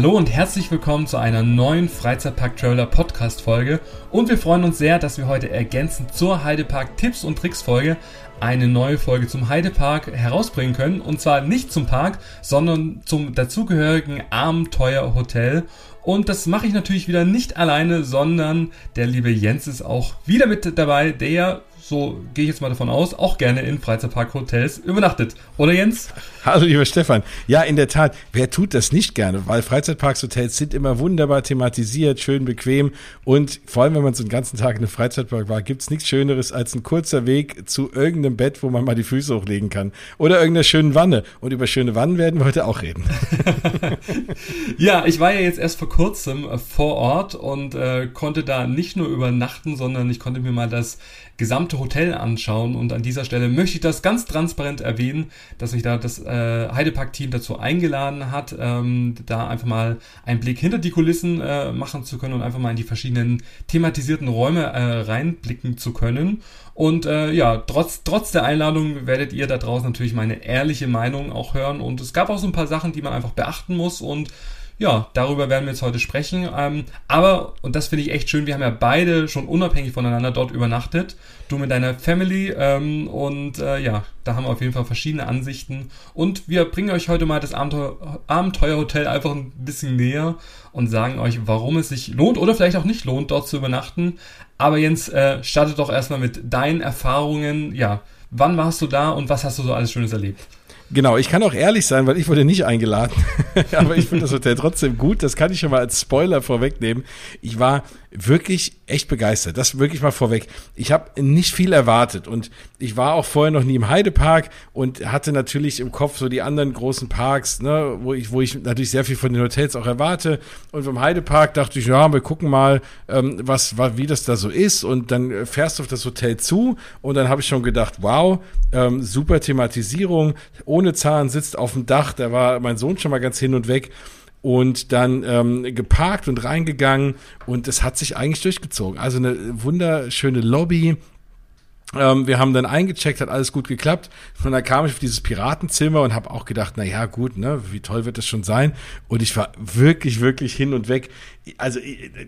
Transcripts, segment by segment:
Hallo und herzlich willkommen zu einer neuen Freizeitpark Traveler Podcast Folge. Und wir freuen uns sehr, dass wir heute ergänzend zur Heidepark Tipps und Tricks Folge eine neue Folge zum Heidepark herausbringen können. Und zwar nicht zum Park, sondern zum dazugehörigen Abenteuerhotel. Und das mache ich natürlich wieder nicht alleine, sondern der liebe Jens ist auch wieder mit dabei, der so gehe ich jetzt mal davon aus, auch gerne in Freizeitpark-Hotels übernachtet. Oder Jens? Hallo lieber Stefan. Ja, in der Tat, wer tut das nicht gerne? Weil Freizeitparks, Hotels sind immer wunderbar thematisiert, schön bequem und vor allem, wenn man so einen ganzen Tag in einem Freizeitpark war, gibt es nichts Schöneres als ein kurzer Weg zu irgendeinem Bett, wo man mal die Füße hochlegen kann. Oder irgendeiner schönen Wanne. Und über schöne Wannen werden wir heute auch reden. ja, ich war ja jetzt erst vor kurzem äh, vor Ort und äh, konnte da nicht nur übernachten, sondern ich konnte mir mal das gesamte Hotel anschauen. Und an dieser Stelle möchte ich das ganz transparent erwähnen, dass mich da das äh, Heidepark-Team dazu eingeladen hat, ähm, da einfach mal einen Blick hinter die Kulissen äh, machen zu können und einfach mal in die verschiedenen thematisierten Räume äh, reinblicken zu können. Und äh, ja, trotz, trotz der Einladung werdet ihr da draußen natürlich meine ehrliche Meinung auch hören. Und es gab auch so ein paar Sachen, die man einfach beachten muss und ja, darüber werden wir jetzt heute sprechen. Ähm, aber, und das finde ich echt schön, wir haben ja beide schon unabhängig voneinander dort übernachtet. Du mit deiner Family ähm, und äh, ja, da haben wir auf jeden Fall verschiedene Ansichten. Und wir bringen euch heute mal das Abenteuer, Abenteuerhotel einfach ein bisschen näher und sagen euch, warum es sich lohnt oder vielleicht auch nicht lohnt, dort zu übernachten. Aber Jens, äh, startet doch erstmal mit deinen Erfahrungen. Ja, wann warst du da und was hast du so alles Schönes erlebt? Genau, ich kann auch ehrlich sein, weil ich wurde nicht eingeladen. Aber ich finde das Hotel trotzdem gut. Das kann ich schon mal als Spoiler vorwegnehmen. Ich war wirklich echt begeistert. Das wirklich mal vorweg. Ich habe nicht viel erwartet und ich war auch vorher noch nie im Heidepark und hatte natürlich im Kopf so die anderen großen Parks, ne, wo ich, wo ich natürlich sehr viel von den Hotels auch erwarte. Und vom Heidepark dachte ich, ja, wir gucken mal, ähm, was, was, wie das da so ist. Und dann fährst du auf das Hotel zu und dann habe ich schon gedacht, wow, ähm, super Thematisierung, ohne Zahn sitzt auf dem Dach. Da war mein Sohn schon mal ganz hin und weg und dann ähm, geparkt und reingegangen und es hat sich eigentlich durchgezogen. Also eine wunderschöne Lobby. Ähm, wir haben dann eingecheckt, hat alles gut geklappt. Und dann kam ich auf dieses Piratenzimmer und habe auch gedacht, na ja, gut, ne, wie toll wird das schon sein? Und ich war wirklich, wirklich hin und weg. Also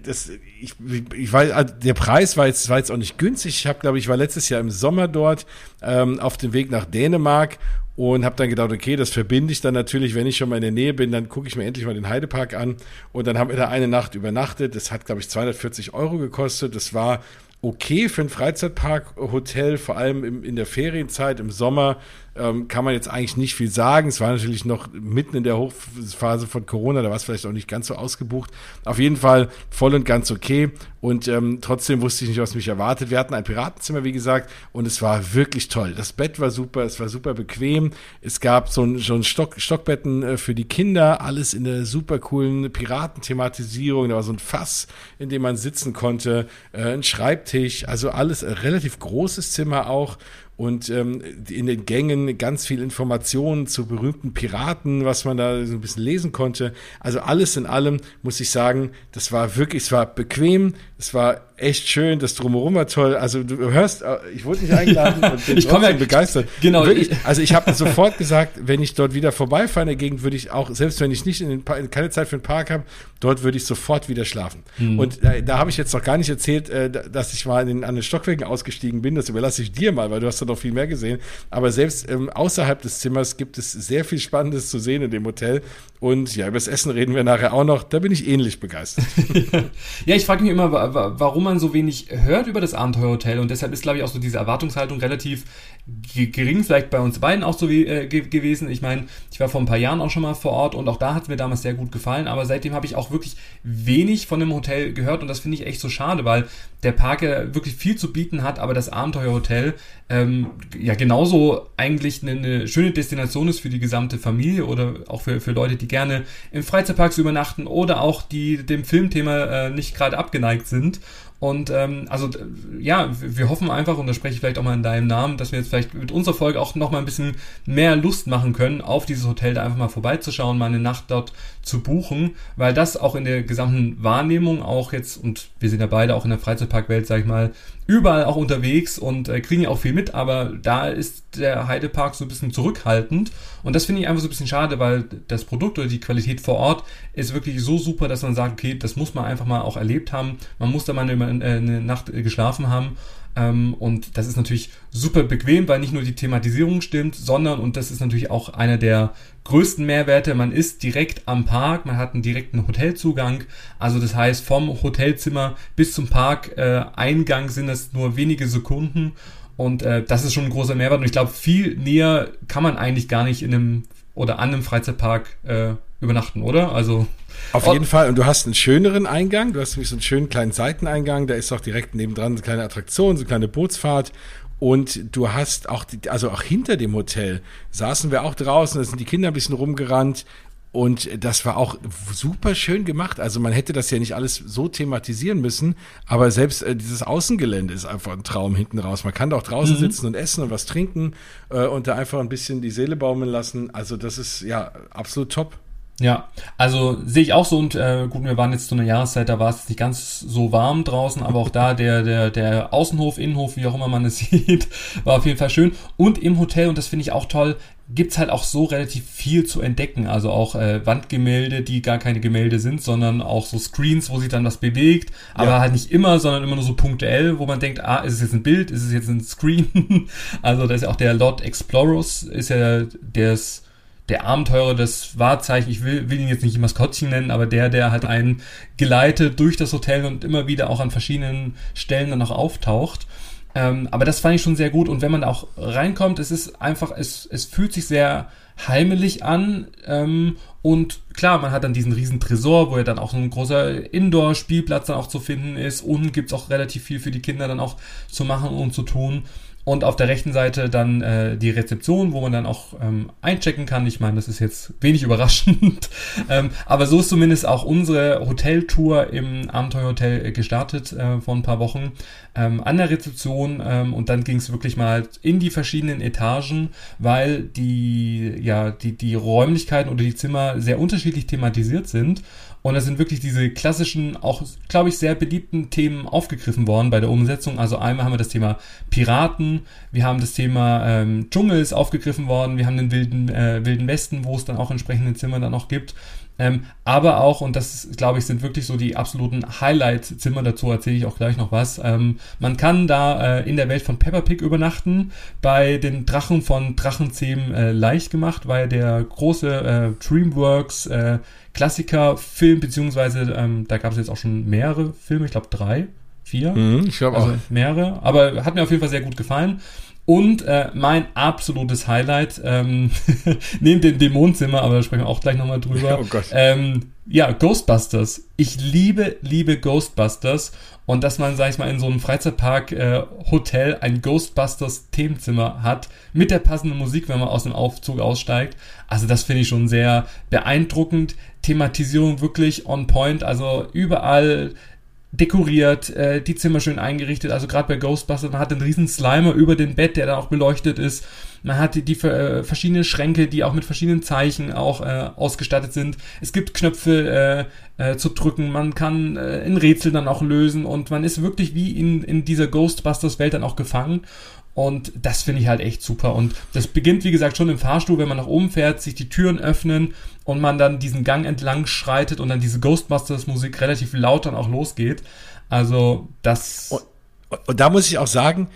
das, ich, ich weiß, also der Preis war jetzt, war jetzt auch nicht günstig. Ich habe, glaube ich, war letztes Jahr im Sommer dort ähm, auf dem Weg nach Dänemark und habe dann gedacht, okay, das verbinde ich dann natürlich, wenn ich schon mal in der Nähe bin, dann gucke ich mir endlich mal den Heidepark an. Und dann haben wir da eine Nacht übernachtet. Das hat, glaube ich, 240 Euro gekostet. Das war okay für ein Freizeitpark-Hotel, vor allem im, in der Ferienzeit, im Sommer ähm, kann man jetzt eigentlich nicht viel sagen. Es war natürlich noch mitten in der Hochphase von Corona, da war es vielleicht auch nicht ganz so ausgebucht. Auf jeden Fall voll und ganz okay. Und ähm, trotzdem wusste ich nicht, was mich erwartet. Wir hatten ein Piratenzimmer, wie gesagt, und es war wirklich toll. Das Bett war super, es war super bequem. Es gab so ein, so ein Stock, Stockbetten äh, für die Kinder, alles in der super coolen Piratenthematisierung. Da war so ein Fass, in dem man sitzen konnte, äh, ein Schreibtisch, also alles äh, relativ großes Zimmer auch und ähm, in den Gängen ganz viel Informationen zu berühmten Piraten, was man da so ein bisschen lesen konnte. Also alles in allem muss ich sagen, das war wirklich, es war bequem, es war echt schön, das Drumherum war toll. Also du hörst, äh, ich wurde nicht eingeladen und bin ich komme ja begeistert. Genau. Wirklich, also ich habe sofort gesagt, wenn ich dort wieder vorbeifahre in der Gegend, würde ich auch, selbst wenn ich nicht in den Park, keine Zeit für den Park habe, dort würde ich sofort wieder schlafen. Mhm. Und äh, da habe ich jetzt noch gar nicht erzählt, äh, dass ich mal in den, an den Stockwerken ausgestiegen bin. Das überlasse ich dir mal, weil du hast da noch viel mehr gesehen. Aber selbst ähm, außerhalb des Zimmers gibt es sehr viel Spannendes zu sehen in dem Hotel. Und ja, über das Essen reden wir nachher auch noch. Da bin ich ähnlich begeistert. ja, ich frage mich immer, warum man so wenig hört über das Abenteuerhotel und deshalb ist, glaube ich, auch so diese Erwartungshaltung relativ gering, vielleicht bei uns beiden auch so wie, äh, gewesen. Ich meine, ich war vor ein paar Jahren auch schon mal vor Ort und auch da hat es mir damals sehr gut gefallen, aber seitdem habe ich auch wirklich wenig von dem Hotel gehört und das finde ich echt so schade, weil der Park ja wirklich viel zu bieten hat, aber das Abenteuerhotel ähm, ja genauso eigentlich eine, eine, schöne Destination ist für die gesamte Familie oder auch für, für Leute, die gerne in Freizeitparks übernachten oder auch die dem Filmthema äh, nicht gerade abgeneigt sind. Und ähm, also ja, wir hoffen einfach, und da spreche ich vielleicht auch mal in deinem Namen, dass wir jetzt vielleicht mit unserer Folge auch nochmal ein bisschen mehr Lust machen können, auf dieses Hotel da einfach mal vorbeizuschauen, mal eine Nacht dort zu buchen, weil das auch in der gesamten Wahrnehmung auch jetzt, und wir sind ja beide auch in der Freizeitparkwelt, sag ich mal, überall auch unterwegs und äh, kriegen ja auch viel mit, aber da ist der Heidepark so ein bisschen zurückhaltend und das finde ich einfach so ein bisschen schade, weil das Produkt oder die Qualität vor Ort ist wirklich so super, dass man sagt, okay, das muss man einfach mal auch erlebt haben, man muss da mal eine, äh, eine Nacht geschlafen haben ähm, und das ist natürlich super bequem, weil nicht nur die Thematisierung stimmt, sondern, und das ist natürlich auch einer der größten Mehrwerte, man ist direkt am Park, man hat einen direkten Hotelzugang. Also das heißt, vom Hotelzimmer bis zum Parkeingang äh, sind es nur wenige Sekunden. Und äh, das ist schon ein großer Mehrwert. Und ich glaube, viel näher kann man eigentlich gar nicht in einem oder an einem Freizeitpark äh, übernachten, oder? Also auf jeden Fall. Und du hast einen schöneren Eingang. Du hast nämlich so einen schönen kleinen Seiteneingang. Da ist auch direkt nebendran eine kleine Attraktion, so eine kleine Bootsfahrt. Und du hast auch, die, also auch hinter dem Hotel saßen wir auch draußen. Da sind die Kinder ein bisschen rumgerannt. Und das war auch super schön gemacht. Also man hätte das ja nicht alles so thematisieren müssen, aber selbst äh, dieses Außengelände ist einfach ein Traum hinten raus. Man kann da auch draußen mhm. sitzen und essen und was trinken äh, und da einfach ein bisschen die Seele baumeln lassen. Also das ist ja absolut top. Ja, also sehe ich auch so und äh, gut, wir waren jetzt zu einer Jahreszeit, da war es nicht ganz so warm draußen, aber auch da der, der, der Außenhof, Innenhof, wie auch immer man es sieht, war auf jeden Fall schön. Und im Hotel, und das finde ich auch toll, gibt's halt auch so relativ viel zu entdecken. Also auch äh, Wandgemälde, die gar keine Gemälde sind, sondern auch so Screens, wo sich dann was bewegt, aber ja. halt nicht immer, sondern immer nur so punktuell, wo man denkt, ah, ist es jetzt ein Bild, ist es jetzt ein Screen? also da ist ja auch der Lord Explorers, ist ja der ist der Abenteurer des Wahrzeichen, ich will, will ihn jetzt nicht Maskottchen nennen, aber der, der halt einen geleitet durch das Hotel und immer wieder auch an verschiedenen Stellen dann noch auftaucht. Ähm, aber das fand ich schon sehr gut und wenn man da auch reinkommt, es ist einfach, es, es fühlt sich sehr heimelig an ähm, und klar, man hat dann diesen riesen Tresor, wo ja dann auch ein großer Indoor-Spielplatz dann auch zu finden ist. Unten gibt's auch relativ viel für die Kinder dann auch zu machen und zu tun. Und auf der rechten Seite dann äh, die Rezeption, wo man dann auch ähm, einchecken kann. Ich meine, das ist jetzt wenig überraschend. ähm, aber so ist zumindest auch unsere Hoteltour im Abenteuerhotel äh, gestartet äh, vor ein paar Wochen ähm, an der Rezeption. Ähm, und dann ging es wirklich mal in die verschiedenen Etagen, weil die, ja, die, die Räumlichkeiten oder die Zimmer sehr unterschiedlich thematisiert sind. Und da sind wirklich diese klassischen, auch, glaube ich, sehr beliebten Themen aufgegriffen worden bei der Umsetzung. Also einmal haben wir das Thema Piraten, wir haben das Thema ähm, Dschungel ist aufgegriffen worden, wir haben den wilden, äh, wilden Westen, wo es dann auch entsprechende Zimmer dann noch gibt. Ähm, aber auch, und das glaube ich, sind wirklich so die absoluten Highlight-Zimmer, dazu erzähle ich auch gleich noch was. Ähm, man kann da äh, in der Welt von Peppa Pig übernachten. Bei den Drachen von Drachenzähmen äh, leicht gemacht, weil der große äh, Dreamworks äh, Klassiker-Film, beziehungsweise ähm, da gab es jetzt auch schon mehrere Filme, ich glaube drei, vier. Mhm, ich glaube also auch. Mehrere, aber hat mir auf jeden Fall sehr gut gefallen. Und äh, mein absolutes Highlight, ähm, neben dem Dämonenzimmer, aber da sprechen wir auch gleich nochmal drüber. Oh Gott. Ähm, ja, Ghostbusters. Ich liebe, liebe Ghostbusters. Und dass man, sag ich mal, in so einem Freizeitpark-Hotel äh, ein Ghostbusters-Themenzimmer hat, mit der passenden Musik, wenn man aus dem Aufzug aussteigt. Also das finde ich schon sehr beeindruckend. Thematisierung wirklich on point. Also überall dekoriert, äh, die Zimmer schön eingerichtet. Also gerade bei Ghostbusters, man hat einen riesen Slimer über dem Bett, der dann auch beleuchtet ist. Man hat die, die äh, verschiedenen Schränke, die auch mit verschiedenen Zeichen auch äh, ausgestattet sind. Es gibt Knöpfe äh, äh, zu drücken, man kann äh, ein Rätsel dann auch lösen und man ist wirklich wie in, in dieser Ghostbusters-Welt dann auch gefangen. Und das finde ich halt echt super. Und das beginnt, wie gesagt, schon im Fahrstuhl, wenn man nach oben fährt, sich die Türen öffnen und man dann diesen Gang entlang schreitet und dann diese Ghostbusters-Musik relativ laut dann auch losgeht. Also das. Und, und da muss ich auch sagen,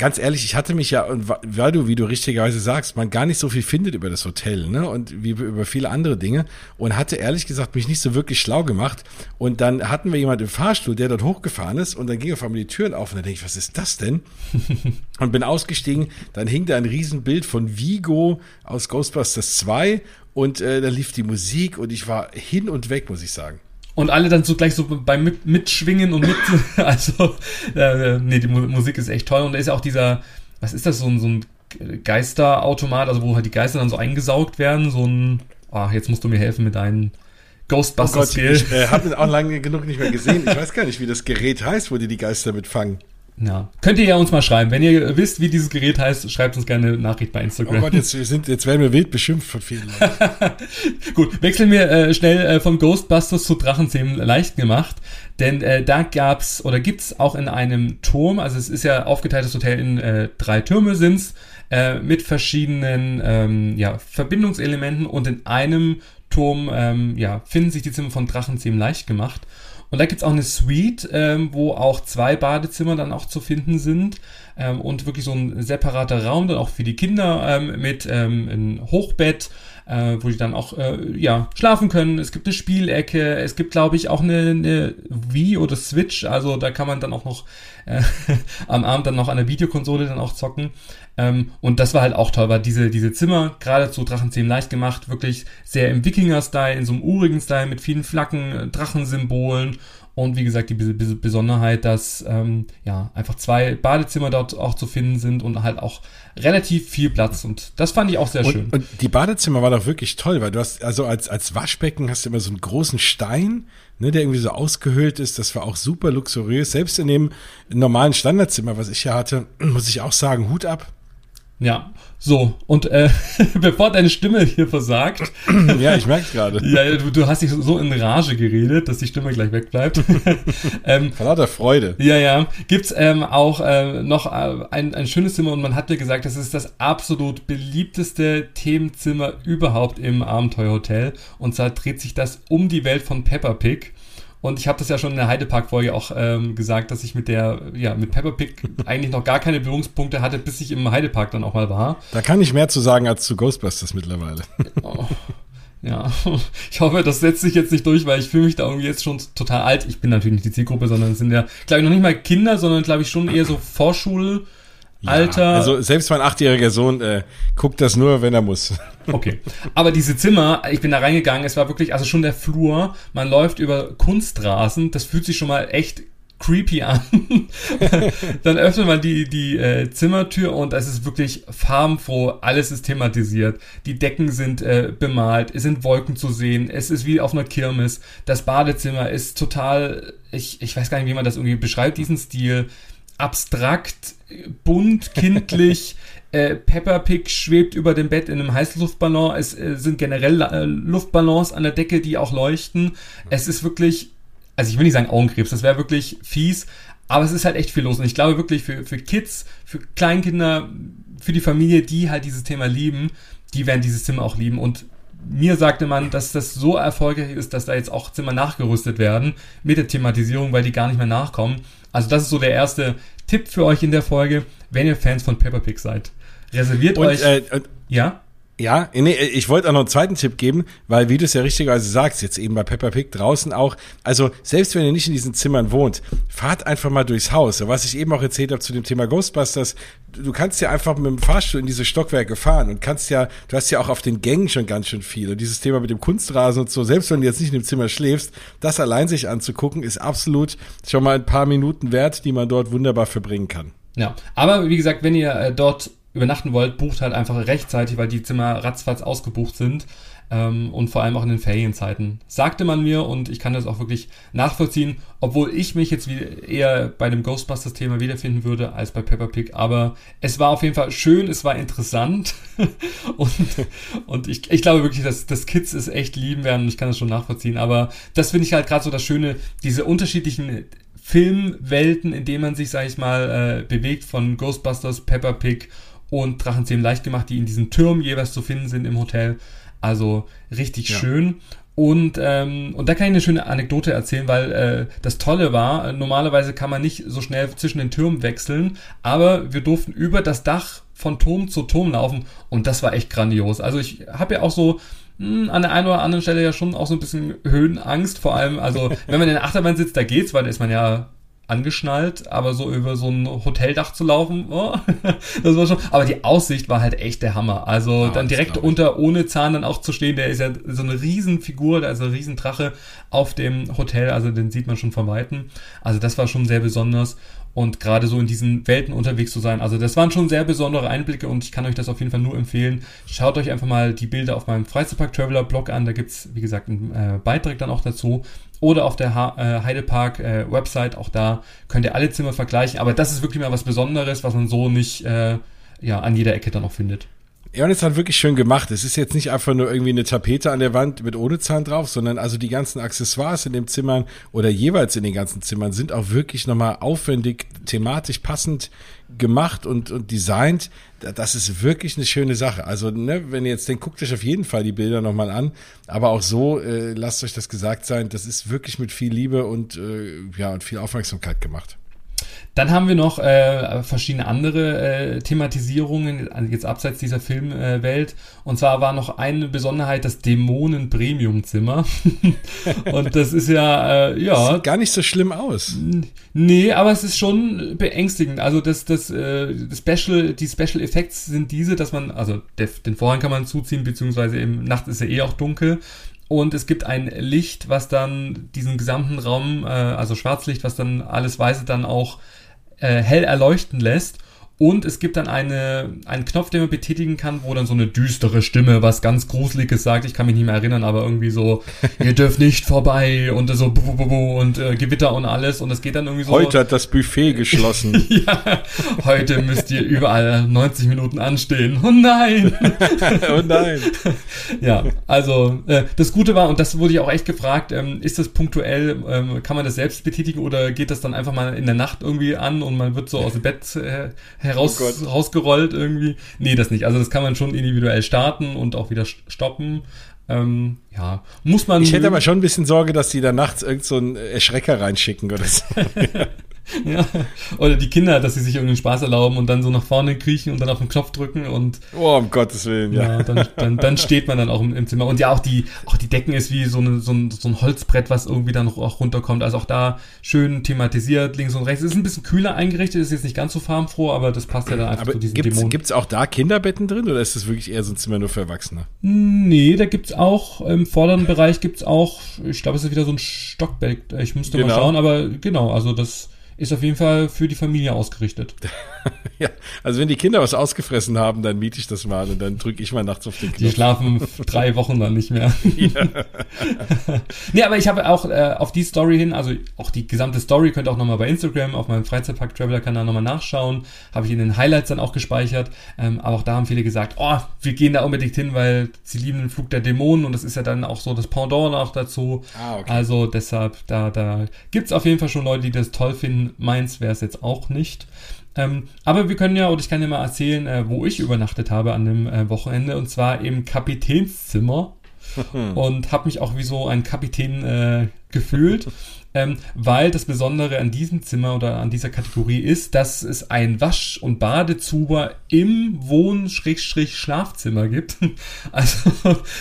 ganz ehrlich, ich hatte mich ja, weil du, wie du richtigerweise sagst, man gar nicht so viel findet über das Hotel, ne? Und wie über viele andere Dinge. Und hatte ehrlich gesagt mich nicht so wirklich schlau gemacht. Und dann hatten wir jemand im Fahrstuhl, der dort hochgefahren ist, und dann ging auf einmal die Türen auf und dann denke ich, was ist das denn? und bin ausgestiegen, dann hing da ein Riesenbild von Vigo aus Ghostbusters 2 und äh, da lief die Musik und ich war hin und weg, muss ich sagen. Und alle dann so gleich so beim mit, Mitschwingen und mit, also, äh, nee, die Musik ist echt toll. Und da ist ja auch dieser, was ist das, so ein, so ein Geisterautomat, also wo halt die Geister dann so eingesaugt werden, so ein, ach, jetzt musst du mir helfen mit deinen Ghostbusters-Spiel. Oh ich äh, habe ihn auch lange genug nicht mehr gesehen. Ich weiß gar nicht, wie das Gerät heißt, wo die die Geister mitfangen. Ja. Könnt ihr ja uns mal schreiben. Wenn ihr wisst, wie dieses Gerät heißt, schreibt uns gerne eine Nachricht bei Instagram. Oh Gott, jetzt, sind, jetzt werden wir wild beschimpft von vielen Leuten. Gut, wechseln wir äh, schnell äh, von Ghostbusters zu Drachenzähmen leicht gemacht. Denn äh, da gab's oder gibt's auch in einem Turm, also es ist ja aufgeteiltes Hotel in äh, drei Türme sind's, äh, mit verschiedenen ähm, ja, Verbindungselementen und in einem Turm ähm, ja, finden sich die Zimmer von Drachenzähmen leicht gemacht. Und da gibt's auch eine Suite, ähm, wo auch zwei Badezimmer dann auch zu finden sind ähm, und wirklich so ein separater Raum dann auch für die Kinder ähm, mit ähm, ein Hochbett, äh, wo die dann auch äh, ja schlafen können. Es gibt eine Spielecke, es gibt glaube ich auch eine, eine Wii oder Switch, also da kann man dann auch noch äh, am Abend dann noch an der Videokonsole dann auch zocken. Ähm, und das war halt auch toll, weil diese, diese Zimmer, gerade zu Drachenzähmen leicht gemacht, wirklich sehr im Wikinger-Style, in so einem urigen Style mit vielen Flaggen, Drachensymbolen und wie gesagt, die Besonderheit, dass ähm, ja einfach zwei Badezimmer dort auch zu finden sind und halt auch relativ viel Platz. Und das fand ich auch sehr und, schön. Und die Badezimmer war doch wirklich toll, weil du hast, also als, als Waschbecken hast du immer so einen großen Stein, ne, der irgendwie so ausgehöhlt ist. Das war auch super luxuriös. Selbst in dem normalen Standardzimmer, was ich hier hatte, muss ich auch sagen, Hut ab. Ja, so, und äh, bevor deine Stimme hier versagt. ja, ich merke gerade. Ja, du, du, hast dich so in Rage geredet, dass die Stimme gleich wegbleibt. ähm, Von lauter Freude. Ja, ja. Gibt's ähm, auch äh, noch äh, ein, ein schönes Zimmer und man hat mir gesagt, das ist das absolut beliebteste Themenzimmer überhaupt im Abenteuerhotel. Und zwar dreht sich das um die Welt von Peppa Pig. Und ich habe das ja schon in der Heidepark-Folge auch ähm, gesagt, dass ich mit der, ja, mit Peppa Pig eigentlich noch gar keine Berührungspunkte hatte, bis ich im Heidepark dann auch mal war. Da kann ich mehr zu sagen als zu Ghostbusters mittlerweile. Oh, ja, ich hoffe, das setzt sich jetzt nicht durch, weil ich fühle mich da irgendwie jetzt schon total alt. Ich bin natürlich nicht die Zielgruppe, sondern es sind ja, glaube ich, noch nicht mal Kinder, sondern glaube ich schon eher so Vorschul- ja, Alter. Also selbst mein achtjähriger Sohn äh, guckt das nur, wenn er muss. Okay. Aber diese Zimmer, ich bin da reingegangen, es war wirklich, also schon der Flur, man läuft über Kunstrasen, das fühlt sich schon mal echt creepy an. Dann öffnet man die, die äh, Zimmertür und es ist wirklich farbenfroh, alles ist thematisiert. Die Decken sind äh, bemalt, es sind Wolken zu sehen, es ist wie auf einer Kirmes. Das Badezimmer ist total, ich, ich weiß gar nicht, wie man das irgendwie beschreibt, diesen Stil abstrakt, bunt, kindlich. äh, Peppa Pig schwebt über dem Bett in einem Heißluftballon. Es äh, sind generell äh, Luftballons an der Decke, die auch leuchten. Es ist wirklich, also ich will nicht sagen Augenkrebs, das wäre wirklich fies, aber es ist halt echt viel los. Und ich glaube wirklich für, für Kids, für Kleinkinder, für die Familie, die halt dieses Thema lieben, die werden dieses Zimmer auch lieben. Und mir sagte man, dass das so erfolgreich ist, dass da jetzt auch Zimmer nachgerüstet werden mit der Thematisierung, weil die gar nicht mehr nachkommen. Also das ist so der erste Tipp für euch in der Folge, wenn ihr Fans von Peppa Pig seid. Reserviert und, euch. Äh, ja? Ja, nee, ich wollte auch noch einen zweiten Tipp geben, weil wie du es ja richtigerweise sagst, jetzt eben bei Peppa Pig draußen auch, also selbst wenn ihr nicht in diesen Zimmern wohnt, fahrt einfach mal durchs Haus. Was ich eben auch erzählt habe zu dem Thema Ghostbusters, du kannst ja einfach mit dem Fahrstuhl in diese Stockwerke fahren und kannst ja, du hast ja auch auf den Gängen schon ganz schön viel. Und dieses Thema mit dem Kunstrasen und so, selbst wenn du jetzt nicht in dem Zimmer schläfst, das allein sich anzugucken, ist absolut schon mal ein paar Minuten wert, die man dort wunderbar verbringen kann. Ja, aber wie gesagt, wenn ihr äh, dort übernachten wollt, bucht halt einfach rechtzeitig, weil die Zimmer ratzfatz ausgebucht sind. Ähm, und vor allem auch in den Ferienzeiten. Sagte man mir und ich kann das auch wirklich nachvollziehen, obwohl ich mich jetzt eher bei dem Ghostbusters-Thema wiederfinden würde als bei Peppa Pig. Aber es war auf jeden Fall schön, es war interessant und, und ich, ich glaube wirklich, dass, dass Kids es echt lieben werden und ich kann das schon nachvollziehen. Aber das finde ich halt gerade so das Schöne, diese unterschiedlichen Filmwelten, in denen man sich, sag ich mal, äh, bewegt von Ghostbusters, Peppa Pig und Drachenzähmen leicht gemacht, die in diesen Türmen jeweils zu finden sind im Hotel. Also richtig ja. schön. Und, ähm, und da kann ich eine schöne Anekdote erzählen, weil äh, das Tolle war, normalerweise kann man nicht so schnell zwischen den Türmen wechseln, aber wir durften über das Dach von Turm zu Turm laufen und das war echt grandios. Also ich habe ja auch so mh, hm, an der einen oder anderen Stelle ja schon auch so ein bisschen Höhenangst, vor allem, also wenn man in der Achterbahn sitzt, da geht's, weil da ist man ja angeschnallt, aber so über so ein Hoteldach zu laufen, oh, das war schon. Aber die Aussicht war halt echt der Hammer. Also ja, dann direkt unter ohne Zahn dann auch zu stehen, der ist ja so eine Riesenfigur, ist ein Riesendrache auf dem Hotel, also den sieht man schon von weitem. Also das war schon sehr besonders. und gerade so in diesen Welten unterwegs zu sein. Also das waren schon sehr besondere Einblicke und ich kann euch das auf jeden Fall nur empfehlen. Schaut euch einfach mal die Bilder auf meinem Freizeitpark Traveler Blog an, da gibt's wie gesagt einen äh, Beitrag dann auch dazu oder auf der ha äh, Heidepark äh, Website, auch da könnt ihr alle Zimmer vergleichen, aber das ist wirklich mal was Besonderes, was man so nicht äh, ja, an jeder Ecke dann auch findet. Ja, und es hat wirklich schön gemacht. Es ist jetzt nicht einfach nur irgendwie eine Tapete an der Wand mit ohne Zahn drauf, sondern also die ganzen Accessoires in den Zimmern oder jeweils in den ganzen Zimmern sind auch wirklich nochmal aufwendig, thematisch passend gemacht und, und designt. Das ist wirklich eine schöne Sache. Also, ne, wenn ihr jetzt denkt, guckt euch auf jeden Fall die Bilder nochmal an. Aber auch so, äh, lasst euch das gesagt sein, das ist wirklich mit viel Liebe und, äh, ja, und viel Aufmerksamkeit gemacht. Dann haben wir noch äh, verschiedene andere äh, Thematisierungen, jetzt abseits dieser Filmwelt. Äh, und zwar war noch eine Besonderheit das Dämonen-Premium-Zimmer. und das ist ja, äh, ja. Sieht gar nicht so schlimm aus. Nee, aber es ist schon beängstigend. Also das, das, äh, das Special, die Special Effects sind diese, dass man, also den Vorhang kann man zuziehen, beziehungsweise im Nacht ist er eh auch dunkel und es gibt ein Licht, was dann diesen gesamten Raum, äh, also Schwarzlicht, was dann alles Weiße dann auch äh, hell erleuchten lässt. Und es gibt dann eine, einen Knopf, den man betätigen kann, wo dann so eine düstere Stimme was ganz Gruseliges sagt. Ich kann mich nicht mehr erinnern, aber irgendwie so, ihr dürft nicht vorbei und so bu, bu, bu, und äh, Gewitter und alles. Und es geht dann irgendwie so. Heute hat das Buffet geschlossen. ja, heute müsst ihr überall 90 Minuten anstehen. Oh nein! oh nein! ja, also äh, das Gute war, und das wurde ich auch echt gefragt, ähm, ist das punktuell, ähm, kann man das selbst betätigen oder geht das dann einfach mal in der Nacht irgendwie an und man wird so aus dem Bett äh, heraus, oh rausgerollt irgendwie. Nee, das nicht. Also das kann man schon individuell starten und auch wieder stoppen. Ähm, ja, muss man. Ich hätte aber schon ein bisschen Sorge, dass die da nachts irgend so einen Erschrecker reinschicken oder so. ja. Oder die Kinder, dass sie sich irgendeinen Spaß erlauben und dann so nach vorne kriechen und dann auf den Knopf drücken und. Oh, um Gottes Willen, ja. ja dann, dann, dann steht man dann auch im, im, Zimmer. Und ja, auch die, auch die Decken ist wie so, eine, so, ein, so ein Holzbrett, was irgendwie dann auch runterkommt. Also auch da schön thematisiert, links und rechts. Ist ein bisschen kühler eingerichtet, ist jetzt nicht ganz so farbenfroh, aber das passt ja dann einfach aber zu diesen gibt's, Dämonen. Gibt's auch da Kinderbetten drin oder ist das wirklich eher so ein Zimmer nur für Erwachsene? Nee, da gibt's auch, im vorderen Bereich gibt's auch, ich glaube, es ist wieder so ein Stockbett. Ich müsste genau. mal schauen, aber genau, also das ist auf jeden Fall für die Familie ausgerichtet. ja, also wenn die Kinder was ausgefressen haben, dann miete ich das mal und dann drücke ich mal nachts auf den Knopf. Die schlafen drei Wochen dann nicht mehr. ja. nee, aber ich habe auch äh, auf die Story hin, also auch die gesamte Story könnt ihr auch nochmal bei Instagram auf meinem Freizeitpark Traveler Kanal nochmal nachschauen. Habe ich in den Highlights dann auch gespeichert. Ähm, aber auch da haben viele gesagt, oh, wir gehen da unbedingt hin, weil sie lieben den Flug der Dämonen und das ist ja dann auch so das Pendant auch dazu. Ah, okay. Also deshalb, da, da gibt's auf jeden Fall schon Leute, die das toll finden meins wäre es jetzt auch nicht. Ähm, aber wir können ja, oder ich kann ja mal erzählen, äh, wo ich übernachtet habe an dem äh, Wochenende, und zwar im Kapitänszimmer. und habe mich auch wie so ein Kapitän äh, gefühlt ähm, weil das Besondere an diesem Zimmer oder an dieser Kategorie ist, dass es ein Wasch- und Badezuber im Wohn-Schlafzimmer gibt. Also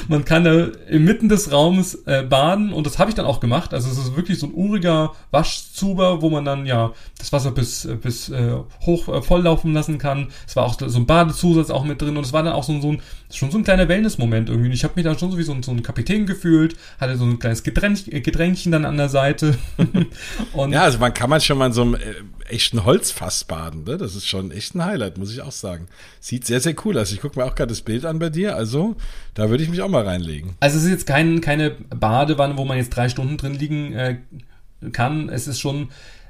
man kann da inmitten des Raums äh, baden und das habe ich dann auch gemacht. Also es ist wirklich so ein uriger Waschzuber, wo man dann ja das Wasser bis, bis äh, hoch äh, volllaufen lassen kann. Es war auch so ein Badezusatz auch mit drin und es war dann auch so, so ein schon so ein kleiner Wellness-Moment irgendwie. Und ich habe mich dann schon so wie so, so ein Kapitän gefühlt, hatte so ein kleines Getränk, Getränkchen dann an der Seite und ja, also man kann man schon mal in so einem äh, echten Holzfass baden, ne? Das ist schon echt ein Highlight, muss ich auch sagen. Sieht sehr, sehr cool aus. Ich gucke mir auch gerade das Bild an bei dir, also da würde ich mich auch mal reinlegen. Also es ist jetzt kein, keine Badewanne, wo man jetzt drei Stunden drin liegen äh, kann. Es ist schon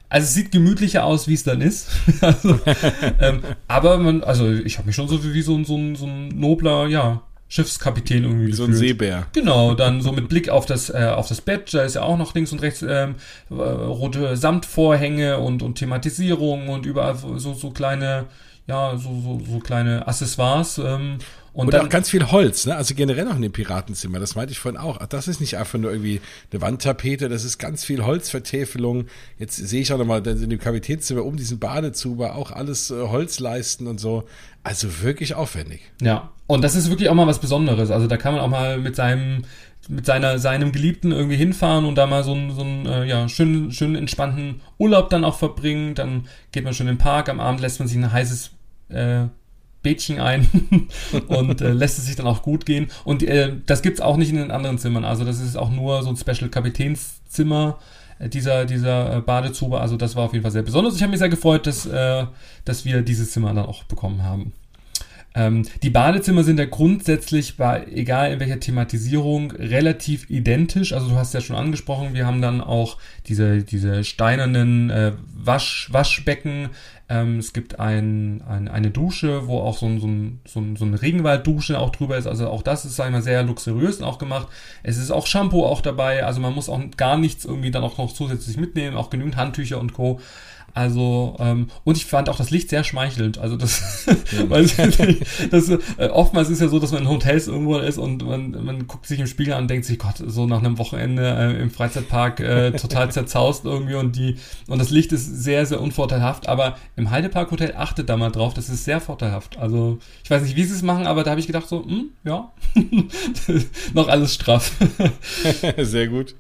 also es sieht gemütlicher aus, wie es dann ist. also, ähm, aber man, also ich habe mich schon so wie so, so, so ein nobler, ja, Schiffskapitän irgendwie So ein Seebär. Genau, dann so mit Blick auf das, äh, auf das Bett, da ist ja auch noch links und rechts ähm, äh, rote Samtvorhänge und, und Thematisierung und überall so, so kleine, ja, so, so, so kleine Accessoires. Ähm, und, und dann, auch ganz viel Holz, ne? Also generell auch in dem Piratenzimmer, das meinte ich vorhin auch. Ach, das ist nicht einfach nur irgendwie eine Wandtapete, das ist ganz viel Holzvertäfelung. Jetzt sehe ich auch nochmal in dem Kapitänszimmer um diesen Badezuber auch alles äh, Holzleisten und so. Also wirklich aufwendig. Ja, und das ist wirklich auch mal was Besonderes. Also da kann man auch mal mit seinem mit seiner seinem Geliebten irgendwie hinfahren und da mal so einen so einen äh, ja schönen schönen entspannten Urlaub dann auch verbringen. Dann geht man schön in den Park. Am Abend lässt man sich ein heißes äh, Bädchen ein und äh, lässt es sich dann auch gut gehen. Und äh, das gibt's auch nicht in den anderen Zimmern. Also das ist auch nur so ein Special Kapitänszimmer. äh, dieser, dieser äh, Badezube. Also das war auf jeden Fall sehr besonders. Ich habe mich sehr gefreut, dass, äh, dass wir dieses Zimmer dann auch bekommen haben. Ähm, die Badezimmer sind ja grundsätzlich bei, egal in welcher Thematisierung, relativ identisch. Also du hast ja schon angesprochen, wir haben dann auch diese, diese steinernen äh, Wasch, Waschbecken. Ähm, es gibt ein, ein, eine Dusche, wo auch so ein, so ein, so ein, so ein Regenwalddusche auch drüber ist. Also auch das ist, sag ich mal, sehr luxuriös auch gemacht. Es ist auch Shampoo auch dabei. Also man muss auch gar nichts irgendwie dann auch noch zusätzlich mitnehmen. Auch genügend Handtücher und Co. Also, ähm, und ich fand auch das Licht sehr schmeichelnd. Also das, ja. weil das, äh, oftmals ist ja so, dass man in Hotels irgendwo ist und man, man guckt sich im Spiegel an und denkt sich, Gott, so nach einem Wochenende äh, im Freizeitpark äh, total zerzaust irgendwie und die, und das Licht ist sehr, sehr unvorteilhaft. Aber im Heidepark Hotel achtet da mal drauf, das ist sehr vorteilhaft. Also, ich weiß nicht, wie sie es machen, aber da habe ich gedacht so, hm, ja, noch alles straff. sehr gut.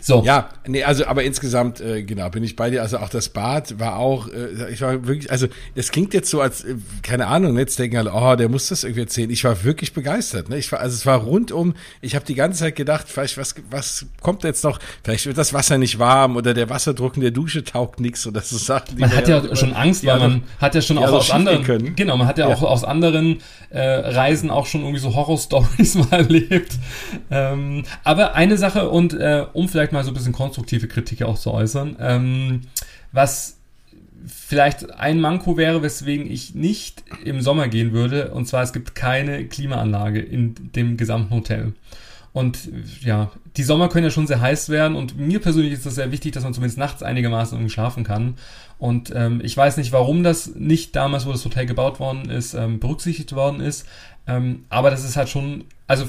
So. Ja, nee, also aber insgesamt, äh, genau, bin ich bei dir. Also auch das Bad war auch, äh, ich war wirklich, also das klingt jetzt so als, äh, keine Ahnung, jetzt denken alle, oh, der muss das irgendwie erzählen. Ich war wirklich begeistert. Ne? Ich war, also es war rundum, ich habe die ganze Zeit gedacht, vielleicht, was, was kommt jetzt noch? Vielleicht wird das Wasser nicht warm oder der Wasserdruck in der Dusche taugt nichts oder so Sachen. Man hat ja, ja schon Angst, weil man hat ja schon auch aus anderen, können. genau, man hat ja, ja, auch aus anderen äh, Reisen auch schon irgendwie so Horror-Stories mal erlebt. Ähm, aber eine Sache und äh, um vielleicht mal so ein bisschen konstruktive Kritik auch zu äußern, ähm, was vielleicht ein Manko wäre, weswegen ich nicht im Sommer gehen würde, und zwar es gibt keine Klimaanlage in dem gesamten Hotel. Und ja, die Sommer können ja schon sehr heiß werden und mir persönlich ist das sehr wichtig, dass man zumindest nachts einigermaßen schlafen kann. Und ähm, ich weiß nicht, warum das nicht damals, wo das Hotel gebaut worden ist, ähm, berücksichtigt worden ist. Ähm, aber das ist halt schon, also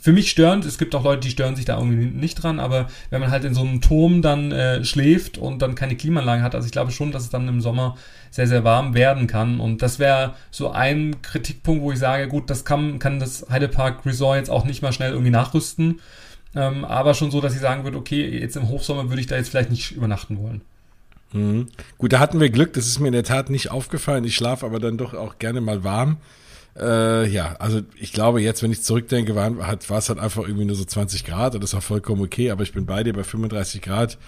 für mich störend. Es gibt auch Leute, die stören sich da irgendwie nicht dran, aber wenn man halt in so einem Turm dann äh, schläft und dann keine Klimaanlage hat, also ich glaube schon, dass es dann im Sommer sehr, sehr warm werden kann. Und das wäre so ein Kritikpunkt, wo ich sage, gut, das kann, kann das Heidepark Resort jetzt auch nicht mal schnell irgendwie nachrüsten. Ähm, aber schon so, dass ich sagen würde, okay, jetzt im Hochsommer würde ich da jetzt vielleicht nicht übernachten wollen. Mhm. Gut, da hatten wir Glück, das ist mir in der Tat nicht aufgefallen. Ich schlafe aber dann doch auch gerne mal warm. Äh, ja, also ich glaube jetzt, wenn ich zurückdenke, war, war es halt einfach irgendwie nur so 20 Grad und das war vollkommen okay, aber ich bin bei dir bei 35 Grad.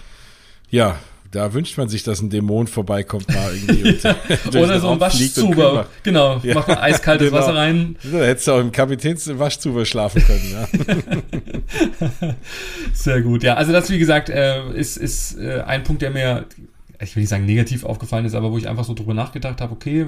Ja, da wünscht man sich, dass ein Dämon vorbeikommt mal irgendwie. ja. Oder so ein Waschzuber. Genau, ja. mach mal eiskaltes genau. Wasser rein. Da hättest du auch im Kapitäns Waschzuber schlafen können. Ja. Sehr gut, ja. Also das, wie gesagt, äh, ist, ist äh, ein Punkt, der mir ich will nicht sagen negativ aufgefallen ist, aber wo ich einfach so drüber nachgedacht habe, okay,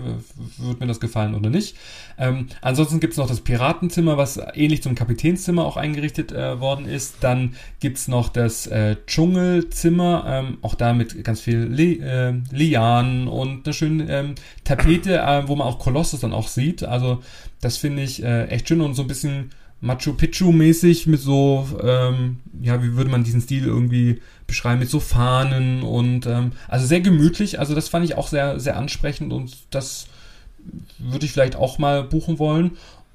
wird mir das gefallen oder nicht. Ähm, ansonsten gibt es noch das Piratenzimmer, was ähnlich zum Kapitänszimmer auch eingerichtet äh, worden ist. Dann gibt es noch das äh, Dschungelzimmer, ähm, auch da mit ganz viel Li äh, Lianen und eine schöne ähm, Tapete, äh, wo man auch Kolossus dann auch sieht. Also das finde ich äh, echt schön und so ein bisschen Machu Picchu-mäßig mit so, ähm, ja, wie würde man diesen Stil irgendwie beschreiben, mit so Fahnen und ähm, also sehr gemütlich. Also das fand ich auch sehr, sehr ansprechend und das würde ich vielleicht auch mal buchen wollen.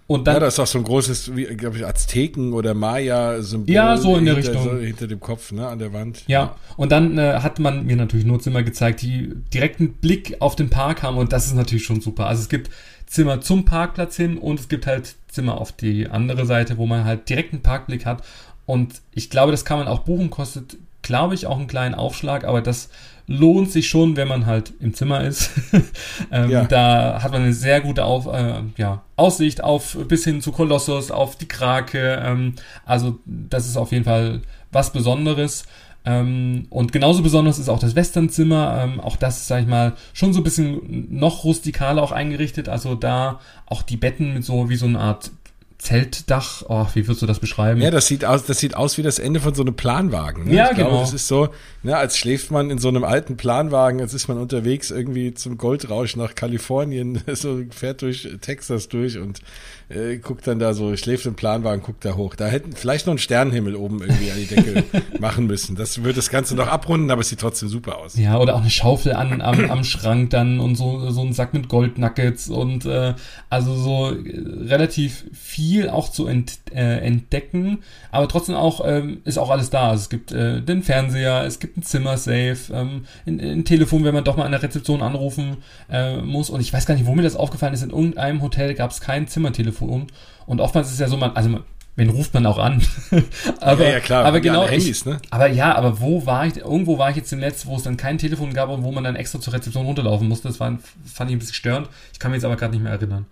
Und dann, ja, das ist auch so ein großes, glaube ich, Azteken oder Maya-Symbol. Ja, so in der hinter, Richtung. So hinter dem Kopf, ne, an der Wand. Ja, ja. und dann äh, hat man mir natürlich nur Zimmer gezeigt, die direkten Blick auf den Park haben und das ist natürlich schon super. Also es gibt Zimmer zum Parkplatz hin und es gibt halt Zimmer auf die andere Seite, wo man halt direkten Parkblick hat. Und ich glaube, das kann man auch buchen, kostet, glaube ich, auch einen kleinen Aufschlag, aber das lohnt sich schon, wenn man halt im Zimmer ist. ähm, ja. Da hat man eine sehr gute auf, äh, ja, Aussicht auf bis hin zu Kolossus, auf die Krake. Ähm, also das ist auf jeden Fall was Besonderes. Ähm, und genauso besonders ist auch das Westernzimmer. Ähm, auch das ist, sag ich mal, schon so ein bisschen noch rustikaler auch eingerichtet. Also da auch die Betten mit so wie so eine Art Zeltdach. Oh, wie würdest du das beschreiben? Ja, das sieht aus, das sieht aus wie das Ende von so einem Planwagen. Ne? Ja, ich genau. das ist so, ne, als schläft man in so einem alten Planwagen, jetzt ist man unterwegs irgendwie zum Goldrausch nach Kalifornien, so fährt durch Texas durch und äh, guckt dann da so, schläft im Planwagen, guckt da hoch. Da hätten vielleicht noch einen Sternenhimmel oben irgendwie an die Decke machen müssen. Das würde das Ganze noch abrunden, aber es sieht trotzdem super aus. Ja, oder auch eine Schaufel an, am, am Schrank dann und so, so ein Sack mit Goldnuggets und äh, also so äh, relativ viel auch zu ent, äh, entdecken, aber trotzdem auch ähm, ist auch alles da. Also es gibt äh, den Fernseher, es gibt ein Zimmersafe, ähm, ein, ein Telefon, wenn man doch mal an der Rezeption anrufen äh, muss. Und ich weiß gar nicht, wo mir das aufgefallen ist. In irgendeinem Hotel gab es kein Zimmertelefon. Und oftmals ist es ja so, man, also man, Wen ruft man auch an? aber, ja, ja, klar, aber genau. Handys, ich, ne? Aber ja, aber wo war ich? Irgendwo war ich jetzt zuletzt, wo es dann kein Telefon gab und wo man dann extra zur Rezeption runterlaufen musste. Das war, fand ich ein bisschen störend. Ich kann mich jetzt aber gerade nicht mehr erinnern.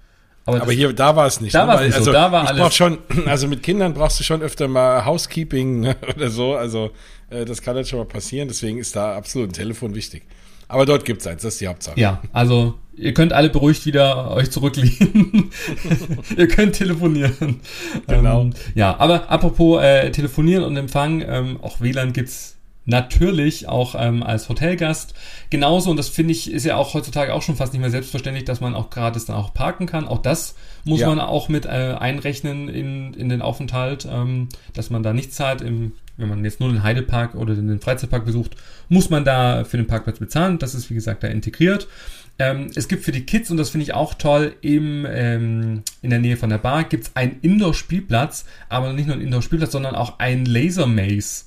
Aber, aber hier, da war es nicht. Da ne? war es nicht also, so, da war ich alles. Brauch schon, also mit Kindern brauchst du schon öfter mal Housekeeping ne, oder so. Also äh, das kann dann schon mal passieren. Deswegen ist da absolut ein Telefon wichtig. Aber dort gibt es eins, das ist die Hauptsache. Ja, also ihr könnt alle beruhigt wieder euch zurücklehnen. ihr könnt telefonieren. Genau. Ähm, ja, aber apropos äh, telefonieren und Empfang, ähm, auch WLAN gibt's natürlich auch ähm, als Hotelgast genauso und das finde ich ist ja auch heutzutage auch schon fast nicht mehr selbstverständlich, dass man auch gratis dann auch parken kann. Auch das muss Ja. man auch mit äh, einrechnen in, in den Aufenthalt, ähm, dass man da nichts zahlt. Im, wenn man jetzt nur den Heidepark oder den Freizeitpark besucht, muss man da für den Parkplatz bezahlen. Das ist wie gesagt da integriert. Ähm, es gibt für die Kids, und das finde ich auch toll, im, ähm, in der Nähe von der Bar gibt es einen Indoor-Spielplatz, aber nicht nur einen Indoor-Spielplatz, sondern auch ein Laser-Maze.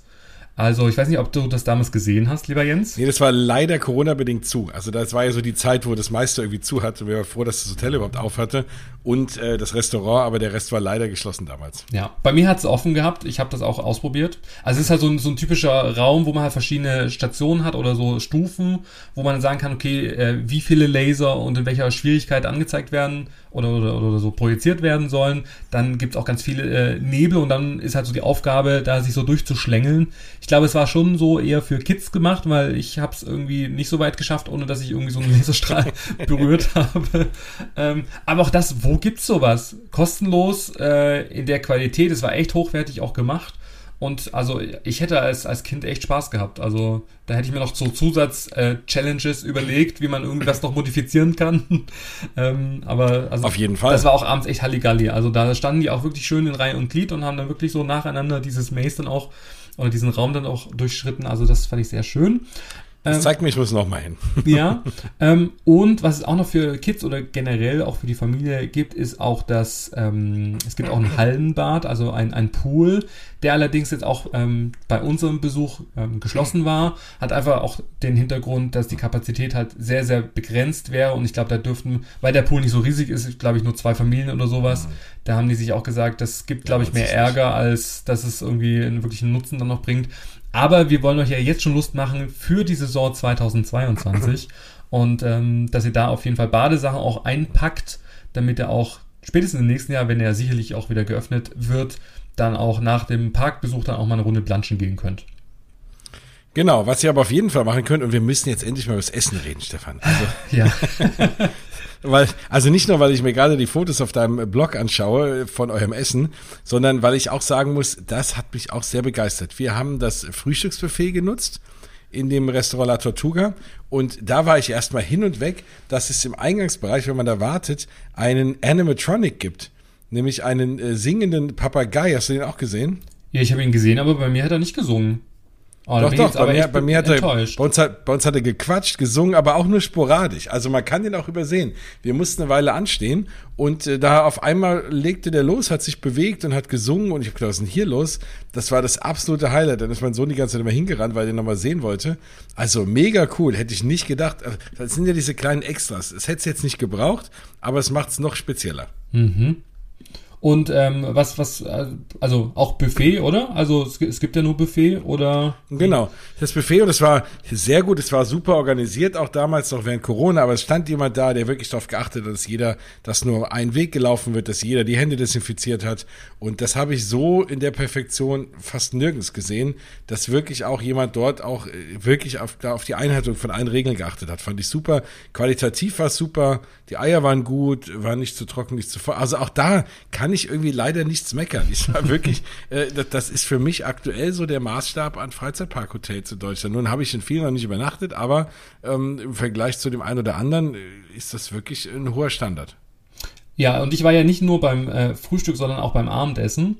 Also ich weiß nicht, ob du das damals gesehen hast, lieber Jens. Nee, das war leider Corona-bedingt zu. Also das war ja so die Zeit, wo das meiste irgendwie zu hatte. Wir waren froh, dass das Hotel überhaupt auf hatte und äh, das Restaurant, aber der Rest war leider geschlossen damals. Ja, bei mir hat es offen gehabt. Ich habe das auch ausprobiert. Also es ist halt so ein, so ein typischer Raum, wo man halt verschiedene Stationen hat oder so Stufen, wo man sagen kann, okay, äh, wie viele Laser und in welcher Schwierigkeit angezeigt werden oder, oder, oder so projiziert werden sollen. Dann gibt es auch ganz viele äh, Nebel und dann ist halt so die Aufgabe, da sich so durchzuschlängeln. Ich glaube, es war schon so eher für Kids gemacht, weil ich habe es irgendwie nicht so weit geschafft, ohne dass ich irgendwie so einen Laserstrahl berührt habe. Ähm, aber auch das, wo gibt's sowas? Kostenlos, äh, in der Qualität, es war echt hochwertig auch gemacht. Und also ich hätte als, als Kind echt Spaß gehabt. Also da hätte ich mir noch so Zusatz-Challenges überlegt, wie man irgendwas noch modifizieren kann. ähm, aber also Auf jeden Fall. das war auch abends echt Halligalli. Also da standen die auch wirklich schön in Reihe und Glied und haben dann wirklich so nacheinander dieses Maze dann auch oder diesen Raum dann auch durchschritten. Also das fand ich sehr schön. Das zeigt mir, ich muss noch mal hin. Ja. ähm, und was es auch noch für Kids oder generell auch für die Familie gibt, ist auch das, ähm, es gibt auch ein Hallenbad, also ein, ein Pool, der allerdings jetzt auch ähm, bei unserem Besuch ähm, geschlossen war, hat einfach auch den Hintergrund, dass die Kapazität halt sehr, sehr begrenzt wäre und ich glaube, da dürften, weil der Pool nicht so riesig ist, glaube ich, nur zwei Familien oder sowas, da haben die sich auch gesagt, das gibt, glaube ich, mehr Ärger, als dass es irgendwie einen wirklichen Nutzen dann noch bringt. Aber wir wollen euch ja jetzt schon Lust machen für die Saison 2022 und ähm, dass ihr da auf jeden Fall Badesachen auch einpackt, damit ihr auch spätestens im nächsten Jahr, wenn er sicherlich auch wieder geöffnet wird, dann auch nach dem Parkbesuch dann auch mal eine Runde planschen gehen könnt. Genau, was ihr aber auf jeden Fall machen könnt, und wir müssen jetzt endlich mal über das Essen reden, Stefan. Also, Ja, weil, also nicht nur, weil ich mir gerade die Fotos auf deinem Blog anschaue von eurem Essen, sondern weil ich auch sagen muss, das hat mich auch sehr begeistert. Wir haben das Frühstücksbuffet genutzt in dem Restaurant La Tortuga und da war ich erstmal hin und weg, dass es im Eingangsbereich, wenn man da wartet, einen Animatronic gibt. Nämlich einen äh, singenden Papagei. Hast du den auch gesehen? ja ich habe ihn gesehen, aber bei mir hat er nicht gesungen. Oh, Doch, doch, bei mir, bei mir hat er, bei uns hat, bei uns hat er gequatscht, gesungen, aber auch nur sporadisch. Also man kann den auch übersehen. Wir mussten eine Weile anstehen und äh, da auf einmal legte der los, hat sich bewegt und hat gesungen und ich habe gedacht, was ist denn hier los? Das war das absolute Highlight. Dann ist mein Sohn die ganze Zeit immer hingerannt, weil er den nochmal sehen wollte. Also mega cool, hätte ich nicht gedacht. Also, Das sind ja diese kleinen Extras. Es hätte es jetzt nicht gebraucht, aber es macht es noch spezieller. Und ähm, was, was, also auch Buffet, oder? Also es, es gibt ja nur Buffet oder? Genau, das Buffet und es war sehr gut, es war super organisiert, auch damals noch während Corona, aber es stand jemand da, der wirklich darauf geachtet hat, dass jeder, dass nur ein Weg gelaufen wird, dass jeder die Hände desinfiziert hat. Und das habe ich so in der Perfektion fast nirgends gesehen, dass wirklich auch jemand dort auch äh, wirklich auf, auf die Einhaltung von allen Regeln geachtet hat, fand ich super, qualitativ war es super, die Eier waren gut, waren nicht zu trocken, nicht zu voll, also auch da kann ich irgendwie leider nichts meckern, ich war wirklich, äh, das, das ist für mich aktuell so der Maßstab an Freizeitparkhotels in Deutschland. Nun habe ich in vielen noch nicht übernachtet, aber ähm, im Vergleich zu dem einen oder anderen äh, ist das wirklich ein hoher Standard. Ja, und ich war ja nicht nur beim äh, Frühstück, sondern auch beim Abendessen.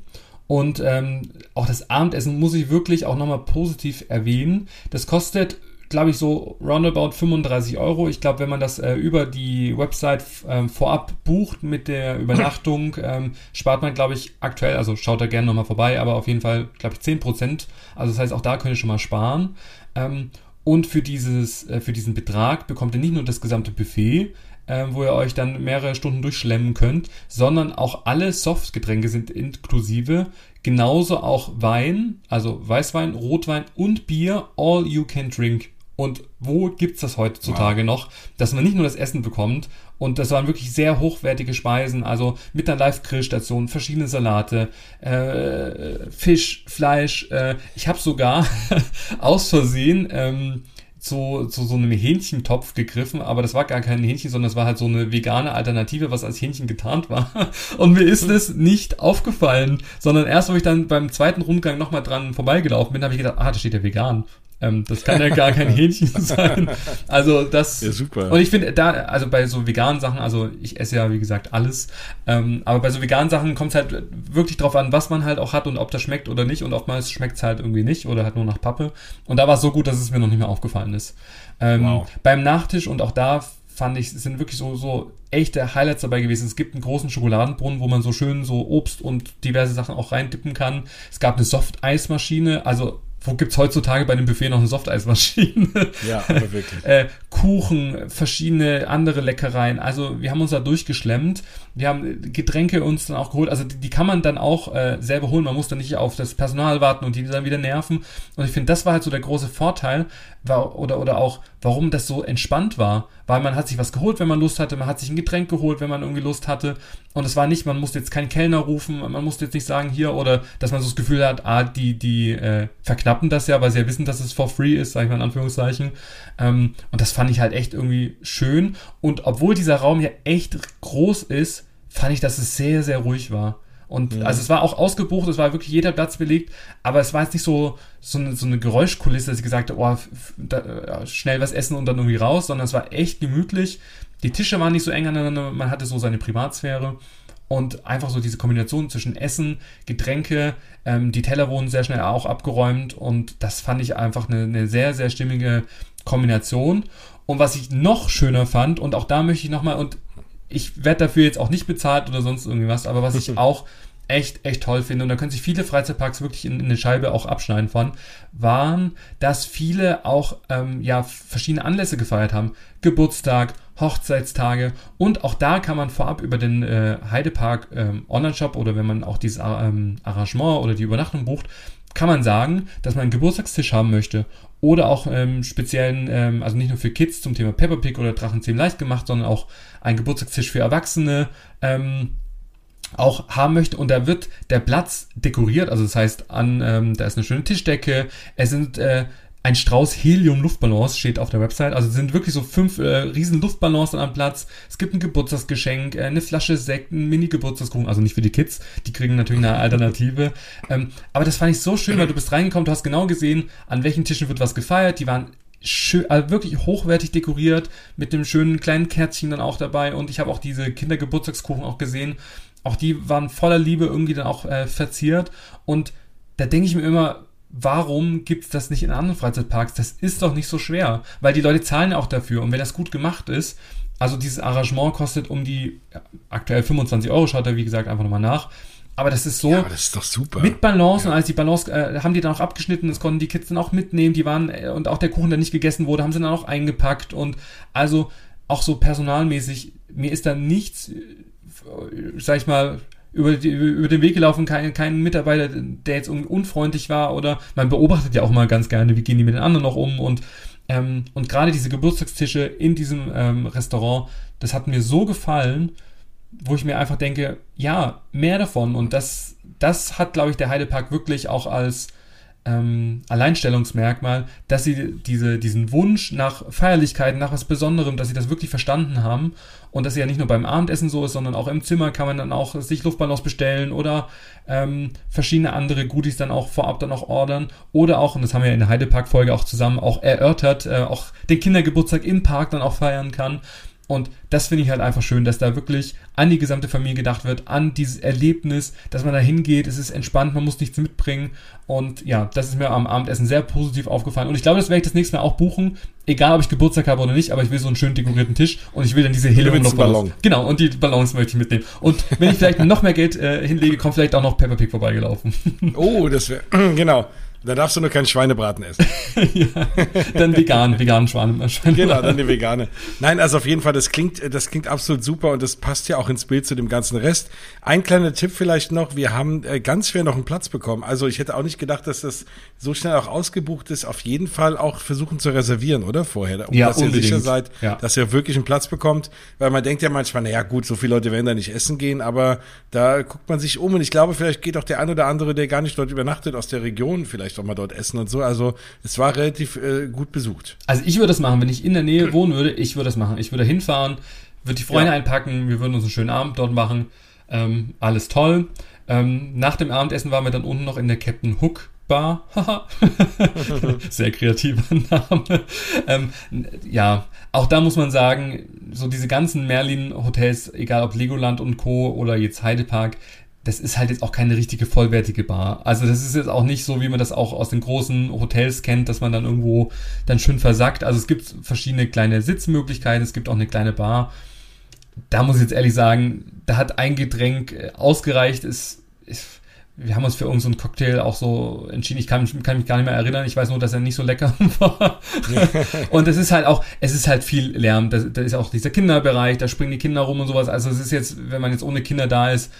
Und ähm, auch das Abendessen muss ich wirklich auch nochmal positiv erwähnen. Das kostet, glaube ich, so roundabout 35 Euro. Ich glaube, wenn man das äh, über die Website ähm, vorab bucht mit der Übernachtung, ähm, spart man, glaube ich, aktuell, also schaut da gerne nochmal vorbei, aber auf jeden Fall, glaube ich, 10%. Also das heißt, auch da könnt ihr schon mal sparen. Ähm, und für, dieses, äh, für diesen Betrag bekommt ihr nicht nur das gesamte Buffet, äh, wo ihr euch dann mehrere Stunden durchschlemmen könnt, sondern auch alle Softgetränke sind inklusive. Genauso auch Wein, also Weißwein, Rotwein und Bier, all you can drink. Und wo gibt's das heutzutage wow. noch, dass man nicht nur das Essen bekommt und das waren wirklich sehr hochwertige Speisen, also mit einer Live-Grillstation, verschiedene Salate, äh, Fisch, Fleisch. Äh, ich habe sogar aus Versehen ähm, zu, zu so einem Hähnchentopf gegriffen, aber das war gar kein Hähnchen, sondern das war halt so eine vegane Alternative, was als Hähnchen getarnt war. Und mir ist es nicht aufgefallen, sondern erst, wo ich dann beim zweiten Rundgang nochmal dran vorbeigelaufen bin, habe ich gedacht, ah, da steht ja vegan. Ähm, das kann ja gar kein Hähnchen sein. Also das. Ja, super. Und ich finde da, also bei so veganen Sachen, also ich esse ja wie gesagt alles, ähm, aber bei so veganen Sachen kommt es halt wirklich drauf an, was man halt auch hat und ob das schmeckt oder nicht. Und oftmals schmeckt es halt irgendwie nicht oder halt nur nach Pappe. Und da war es so gut, dass es mir noch nicht mehr aufgefallen ist. Ähm, wow. Beim Nachtisch und auch da fand ich, sind wirklich so, so echte Highlights dabei gewesen. Es gibt einen großen Schokoladenbrunnen, wo man so schön so Obst und diverse Sachen auch reindippen kann. Es gab eine Soft-Eismaschine, also wo gibt's heutzutage bei dem Buffet noch eine Softeismaschine? Ja, aber wirklich. äh, Kuchen, verschiedene andere Leckereien. Also wir haben uns da durchgeschlemmt. Wir haben Getränke uns dann auch geholt. Also die, die kann man dann auch äh, selber holen. Man muss dann nicht auf das Personal warten und die dann wieder nerven. Und ich finde, das war halt so der große Vorteil, war, oder, oder auch, warum das so entspannt war. Weil man hat sich was geholt, wenn man Lust hatte, man hat sich ein Getränk geholt, wenn man irgendwie Lust hatte. Und es war nicht, man musste jetzt keinen Kellner rufen, man musste jetzt nicht sagen hier oder dass man so das Gefühl hat, ah, die, die äh, verknappen das ja, weil sie ja wissen, dass es for free ist, sage ich mal in Anführungszeichen. Ähm, und das fand ich halt echt irgendwie schön. Und obwohl dieser Raum ja echt groß ist, fand ich, dass es sehr, sehr ruhig war. Und mhm. also es war auch ausgebucht, es war wirklich jeder Platz belegt, aber es war jetzt nicht so, so, eine, so eine Geräuschkulisse, dass ich gesagt habe, oh, da, schnell was essen und dann irgendwie raus, sondern es war echt gemütlich. Die Tische waren nicht so eng aneinander, man hatte so seine Privatsphäre und einfach so diese Kombination zwischen Essen, Getränke, ähm, die Teller wurden sehr schnell auch abgeräumt und das fand ich einfach eine, eine sehr, sehr stimmige Kombination. Und was ich noch schöner fand, und auch da möchte ich nochmal, und ich werde dafür jetzt auch nicht bezahlt oder sonst irgendwas, aber was ich auch echt, echt toll finde, und da können sich viele Freizeitparks wirklich in, in eine Scheibe auch abschneiden von, waren, dass viele auch ähm, ja verschiedene Anlässe gefeiert haben. Geburtstag, Hochzeitstage und auch da kann man vorab über den äh, Heidepark ähm, Online-Shop oder wenn man auch dieses ähm, Arrangement oder die Übernachtung bucht, kann man sagen, dass man einen Geburtstagstisch haben möchte oder auch ähm, speziellen, ähm, also nicht nur für Kids zum Thema Peppa Pig oder Drachenzähmen leicht gemacht, sondern auch einen Geburtstagstisch für Erwachsene ähm, auch haben möchte. Und da wird der Platz dekoriert, also das heißt an, ähm, da ist eine schöne Tischdecke, es sind äh, ein Strauß Helium-Luftballons steht auf der Website. Also sind wirklich so fünf äh, riesen Luftballons am Platz. Es gibt ein Geburtstagsgeschenk, äh, eine Flasche Sekt, ein Mini-Geburtstagskuchen. Also nicht für die Kids, die kriegen natürlich eine Alternative. Ähm, aber das fand ich so schön, weil du bist reingekommen, du hast genau gesehen, an welchen Tischen wird was gefeiert. Die waren schön, also wirklich hochwertig dekoriert, mit dem schönen kleinen Kärtchen dann auch dabei. Und ich habe auch diese Kindergeburtstagskuchen auch gesehen. Auch die waren voller Liebe irgendwie dann auch äh, verziert. Und da denke ich mir immer, warum gibt's das nicht in anderen Freizeitparks? Das ist doch nicht so schwer, weil die Leute zahlen auch dafür. Und wenn das gut gemacht ist, also dieses Arrangement kostet um die ja, aktuell 25 Euro, schaut er wie gesagt einfach nochmal nach. Aber das ist so. Ja, das ist doch super. Mit Balance ja. und als die Balance äh, haben die dann auch abgeschnitten, das konnten die Kids dann auch mitnehmen, die waren, äh, und auch der Kuchen, der nicht gegessen wurde, haben sie dann auch eingepackt und also auch so personalmäßig, mir ist da nichts, äh, sag ich mal, über, die, über den Weg gelaufen, kein, kein Mitarbeiter, der jetzt unfreundlich war oder man beobachtet ja auch mal ganz gerne, wie gehen die mit den anderen noch um und ähm, und gerade diese Geburtstagstische in diesem ähm, Restaurant, das hat mir so gefallen, wo ich mir einfach denke, ja, mehr davon und das, das hat, glaube ich, der Heidepark wirklich auch als ähm, Alleinstellungsmerkmal, dass sie diese, diesen Wunsch nach Feierlichkeiten, nach was Besonderem, dass sie das wirklich verstanden haben und dass sie ja nicht nur beim Abendessen so ist, sondern auch im Zimmer kann man dann auch sich Luftballons bestellen oder ähm, verschiedene andere Goodies dann auch vorab dann auch ordern oder auch, und das haben wir in der Heidepark-Folge auch zusammen auch erörtert, äh, auch den Kindergeburtstag im Park dann auch feiern kann und das finde ich halt einfach schön, dass da wirklich an die gesamte Familie gedacht wird, an dieses Erlebnis, dass man da hingeht, es ist entspannt, man muss nichts mitbringen. Und ja, das ist mir am Abendessen sehr positiv aufgefallen. Und ich glaube, das werde ich das nächste Mal auch buchen, egal ob ich Geburtstag habe oder nicht, aber ich will so einen schön dekorierten Tisch und ich will dann diese helium Ballon. Genau, und die Ballons möchte ich mitnehmen. Und wenn ich vielleicht noch mehr Geld äh, hinlege, kommt vielleicht auch noch Peppa Pig vorbeigelaufen. oh, das wäre, genau. Da darfst du nur keinen Schweinebraten essen. ja, dann vegan, vegan Schweine, Schweinebraten. Genau, dann die vegane. Nein, also auf jeden Fall, das klingt, das klingt absolut super und das passt ja auch ins Bild zu dem ganzen Rest. Ein kleiner Tipp vielleicht noch, wir haben äh, ganz schwer noch einen Platz bekommen. Also ich hätte auch nicht gedacht, dass das so schnell auch ausgebucht ist. Auf jeden Fall auch versuchen zu reservieren, oder? Vorher, um ja, dass unbedingt. ihr sicher seid, ja. dass ihr wirklich einen Platz bekommt. Weil man denkt ja manchmal, naja gut, so viele Leute werden da nicht essen gehen, aber da guckt man sich um und ich glaube, vielleicht geht auch der ein oder andere, der gar nicht dort übernachtet, aus der Region vielleicht auch mal dort essen und so. Also es war relativ äh, gut besucht. Also ich würde das machen, wenn ich in der Nähe wohnen würde, ich würde das machen. Ich würde hinfahren, würde die Freunde ja. einpacken, wir würden uns einen schönen Abend dort machen. Ähm, alles toll. Ähm, nach dem Abendessen waren wir dann unten noch in der Captain Hook Bar. Sehr kreativer Name. Ähm, ja, auch da muss man sagen, so diese ganzen Merlin-Hotels, egal ob Legoland und Co. oder jetzt Heidepark, das ist halt jetzt auch keine richtige vollwertige Bar. Also das ist jetzt auch nicht so, wie man das auch aus den großen Hotels kennt, dass man dann irgendwo dann schön versackt. Also es gibt verschiedene kleine Sitzmöglichkeiten, es gibt auch eine kleine Bar. Da muss ich jetzt ehrlich sagen, da hat ein Getränk äh, ausgereicht. Ist, ist wir haben uns für irgendeinen so Cocktail auch so entschieden. Ich kann, kann, mich gar nicht mehr erinnern. Ich weiß nur, dass er nicht so lecker war. und es ist halt auch, es ist halt viel Lärm. Da, da ist auch dieser Kinderbereich, da springen die Kinder rum und sowas. Also es ist jetzt, wenn man jetzt ohne Kinder da ist,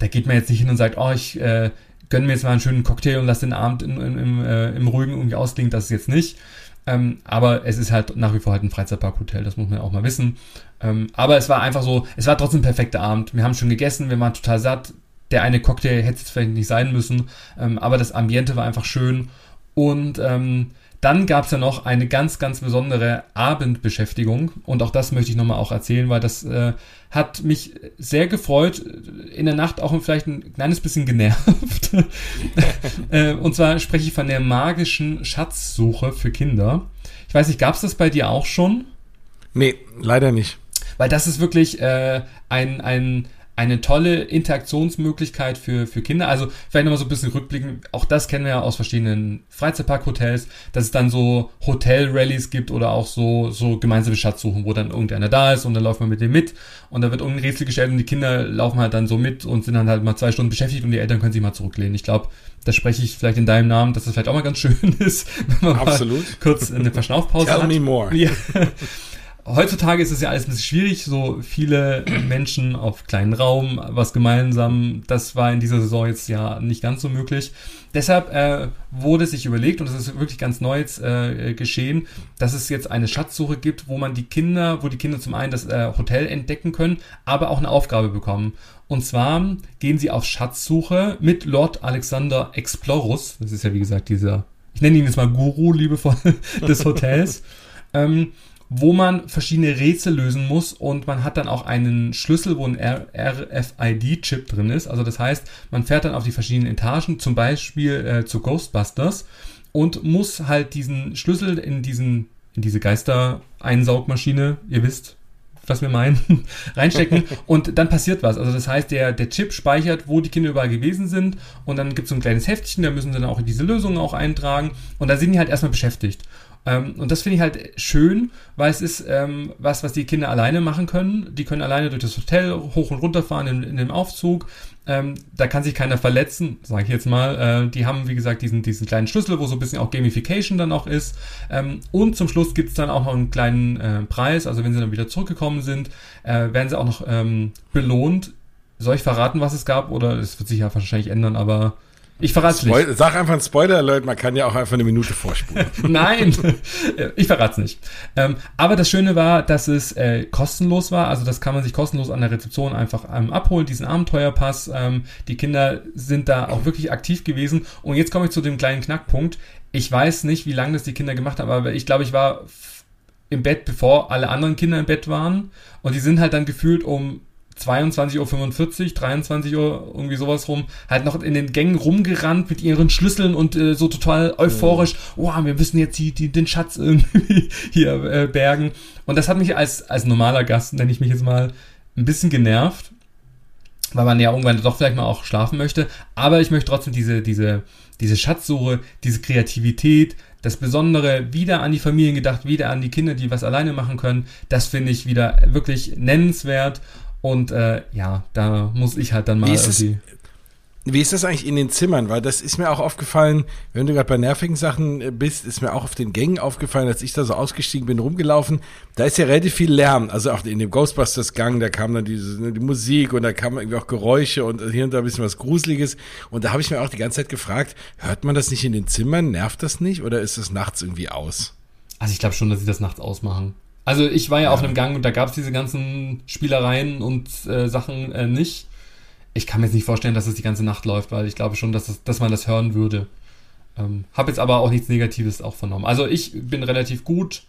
da geht man jetzt nicht hin und sagt, oh, ich äh, gönne mir jetzt mal einen schönen Cocktail und lasse den Abend in, in, im, äh, im Ruhigen irgendwie ausklingen. Das ist jetzt nicht. Ähm, aber es ist halt nach wie vor halt ein Freizeitparkhotel, das muss man auch mal wissen. Ähm, aber es war einfach so, es war trotzdem ein perfekter Abend. Wir haben schon gegessen, wir waren total satt. Der eine Cocktail hätte es vielleicht nicht sein müssen, ähm, aber das Ambiente war einfach schön. Und ähm, dann gab es ja noch eine ganz, ganz besondere Abendbeschäftigung und auch das möchte ich nochmal auch erzählen, weil das äh, hat mich sehr gefreut, in der Nacht auch vielleicht ein kleines bisschen genervt. äh, und zwar spreche ich von der magischen Schatzsuche für Kinder. Ich weiß nicht, gab es das bei dir auch schon? Nee, leider nicht. Weil das ist wirklich äh, ein, ein, eine tolle Interaktionsmöglichkeit für, für Kinder. Also vielleicht nochmal so ein bisschen rückblicken. Auch das kennen wir ja aus verschiedenen Freizeitpark-Hotels, dass es dann so Hotel-Rallies gibt oder auch so, so gemeinsame Schatzsuchen, wo dann irgendeiner da ist und dann läuft man mit dem mit und da wird irgendein Rätsel gestellt und die Kinder laufen halt dann so mit und sind dann halt mal zwei Stunden beschäftigt und die Eltern können sich mal zurücklehnen. Ich glaube, da spreche ich vielleicht in deinem Namen, dass das vielleicht auch mal ganz schön ist, wenn man Absolut. mal kurz eine Verschnaufpause Tell hat. Me more. Ja. Heutzutage ist es ja alles ein bisschen schwierig, so viele Menschen auf kleinen Raum, was gemeinsam, das war in dieser Saison jetzt ja nicht ganz so möglich. Deshalb äh, wurde sich überlegt, und das ist wirklich ganz neu jetzt äh, geschehen, dass es jetzt eine Schatzsuche gibt, wo man die Kinder, wo die Kinder zum einen das äh, Hotel entdecken können, aber auch eine Aufgabe bekommen. Und zwar gehen sie auf Schatzsuche mit Lord Alexander Explorus, das ist ja wie gesagt dieser, ich nenne ihn jetzt mal Guru liebevoll des Hotels. ähm, wo man verschiedene Rätsel lösen muss und man hat dann auch einen Schlüssel, wo ein RFID-Chip drin ist. Also das heißt, man fährt dann auf die verschiedenen Etagen, zum Beispiel äh, zu Ghostbusters und muss halt diesen Schlüssel in diesen in diese Geister-Einsaugmaschine, ihr wisst, was wir meinen, reinstecken und dann passiert was. Also das heißt, der, der Chip speichert, wo die Kinder überall gewesen sind und dann gibt es so ein kleines Heftchen, da müssen sie dann auch diese Lösungen auch eintragen und da sind die halt erstmal beschäftigt. Ähm, und das finde ich halt schön, weil es ist ähm, was, was die Kinder alleine machen können. Die können alleine durch das Hotel hoch und runter fahren in, in dem Aufzug. Ähm, da kann sich keiner verletzen, sage ich jetzt mal. Äh, die haben, wie gesagt, diesen, diesen kleinen Schlüssel, wo so ein bisschen auch Gamification dann auch ist. Ähm, und zum Schluss gibt es dann auch noch einen kleinen äh, Preis. Also wenn sie dann wieder zurückgekommen sind, äh, werden sie auch noch ähm, belohnt. Soll ich verraten, was es gab? Oder es wird sich ja wahrscheinlich ändern, aber ich verrate nicht. Sag einfach ein Spoiler-Alert, man kann ja auch einfach eine Minute vorspulen. Nein, ich verrate es nicht. Ähm, aber das Schöne war, dass es äh, kostenlos war. Also das kann man sich kostenlos an der Rezeption einfach ähm, abholen, diesen Abenteuerpass. Ähm, die Kinder sind da auch wirklich aktiv gewesen. Und jetzt komme ich zu dem kleinen Knackpunkt. Ich weiß nicht, wie lange das die Kinder gemacht haben, aber ich glaube, ich war im Bett, bevor alle anderen Kinder im Bett waren. Und die sind halt dann gefühlt um 22.45 Uhr, 23 Uhr, irgendwie sowas rum, halt noch in den Gängen rumgerannt mit ihren Schlüsseln und äh, so total euphorisch, oh, wir müssen jetzt die, die, den Schatz irgendwie hier äh, bergen. Und das hat mich als, als normaler Gast, nenne ich mich jetzt mal, ein bisschen genervt, weil man ja irgendwann doch vielleicht mal auch schlafen möchte. Aber ich möchte trotzdem diese, diese, diese Schatzsuche, diese Kreativität, das Besondere wieder an die Familien gedacht, wieder an die Kinder, die was alleine machen können. Das finde ich wieder wirklich nennenswert. Und äh, ja, da muss ich halt dann mal wie irgendwie. Wie ist das eigentlich in den Zimmern? Weil das ist mir auch aufgefallen, wenn du gerade bei nervigen Sachen äh, bist, ist mir auch auf den Gängen aufgefallen, als ich da so ausgestiegen bin, rumgelaufen. Da ist ja relativ viel Lärm. Also auch in dem Ghostbusters-Gang, da kam dann diese, ne, die Musik und da kamen irgendwie auch Geräusche und hier und da ein bisschen was Gruseliges. Und da habe ich mir auch die ganze Zeit gefragt, hört man das nicht in den Zimmern? Nervt das nicht? Oder ist das nachts irgendwie aus? Also ich glaube schon, dass sie das nachts ausmachen. Also ich war ja, ja. auf einem Gang und da gab es diese ganzen Spielereien und äh, Sachen äh, nicht ich kann mir jetzt nicht vorstellen, dass es die ganze Nacht läuft, weil ich glaube schon, dass, das, dass man das hören würde. Ähm, habe jetzt aber auch nichts Negatives auch vernommen. Also ich bin relativ gut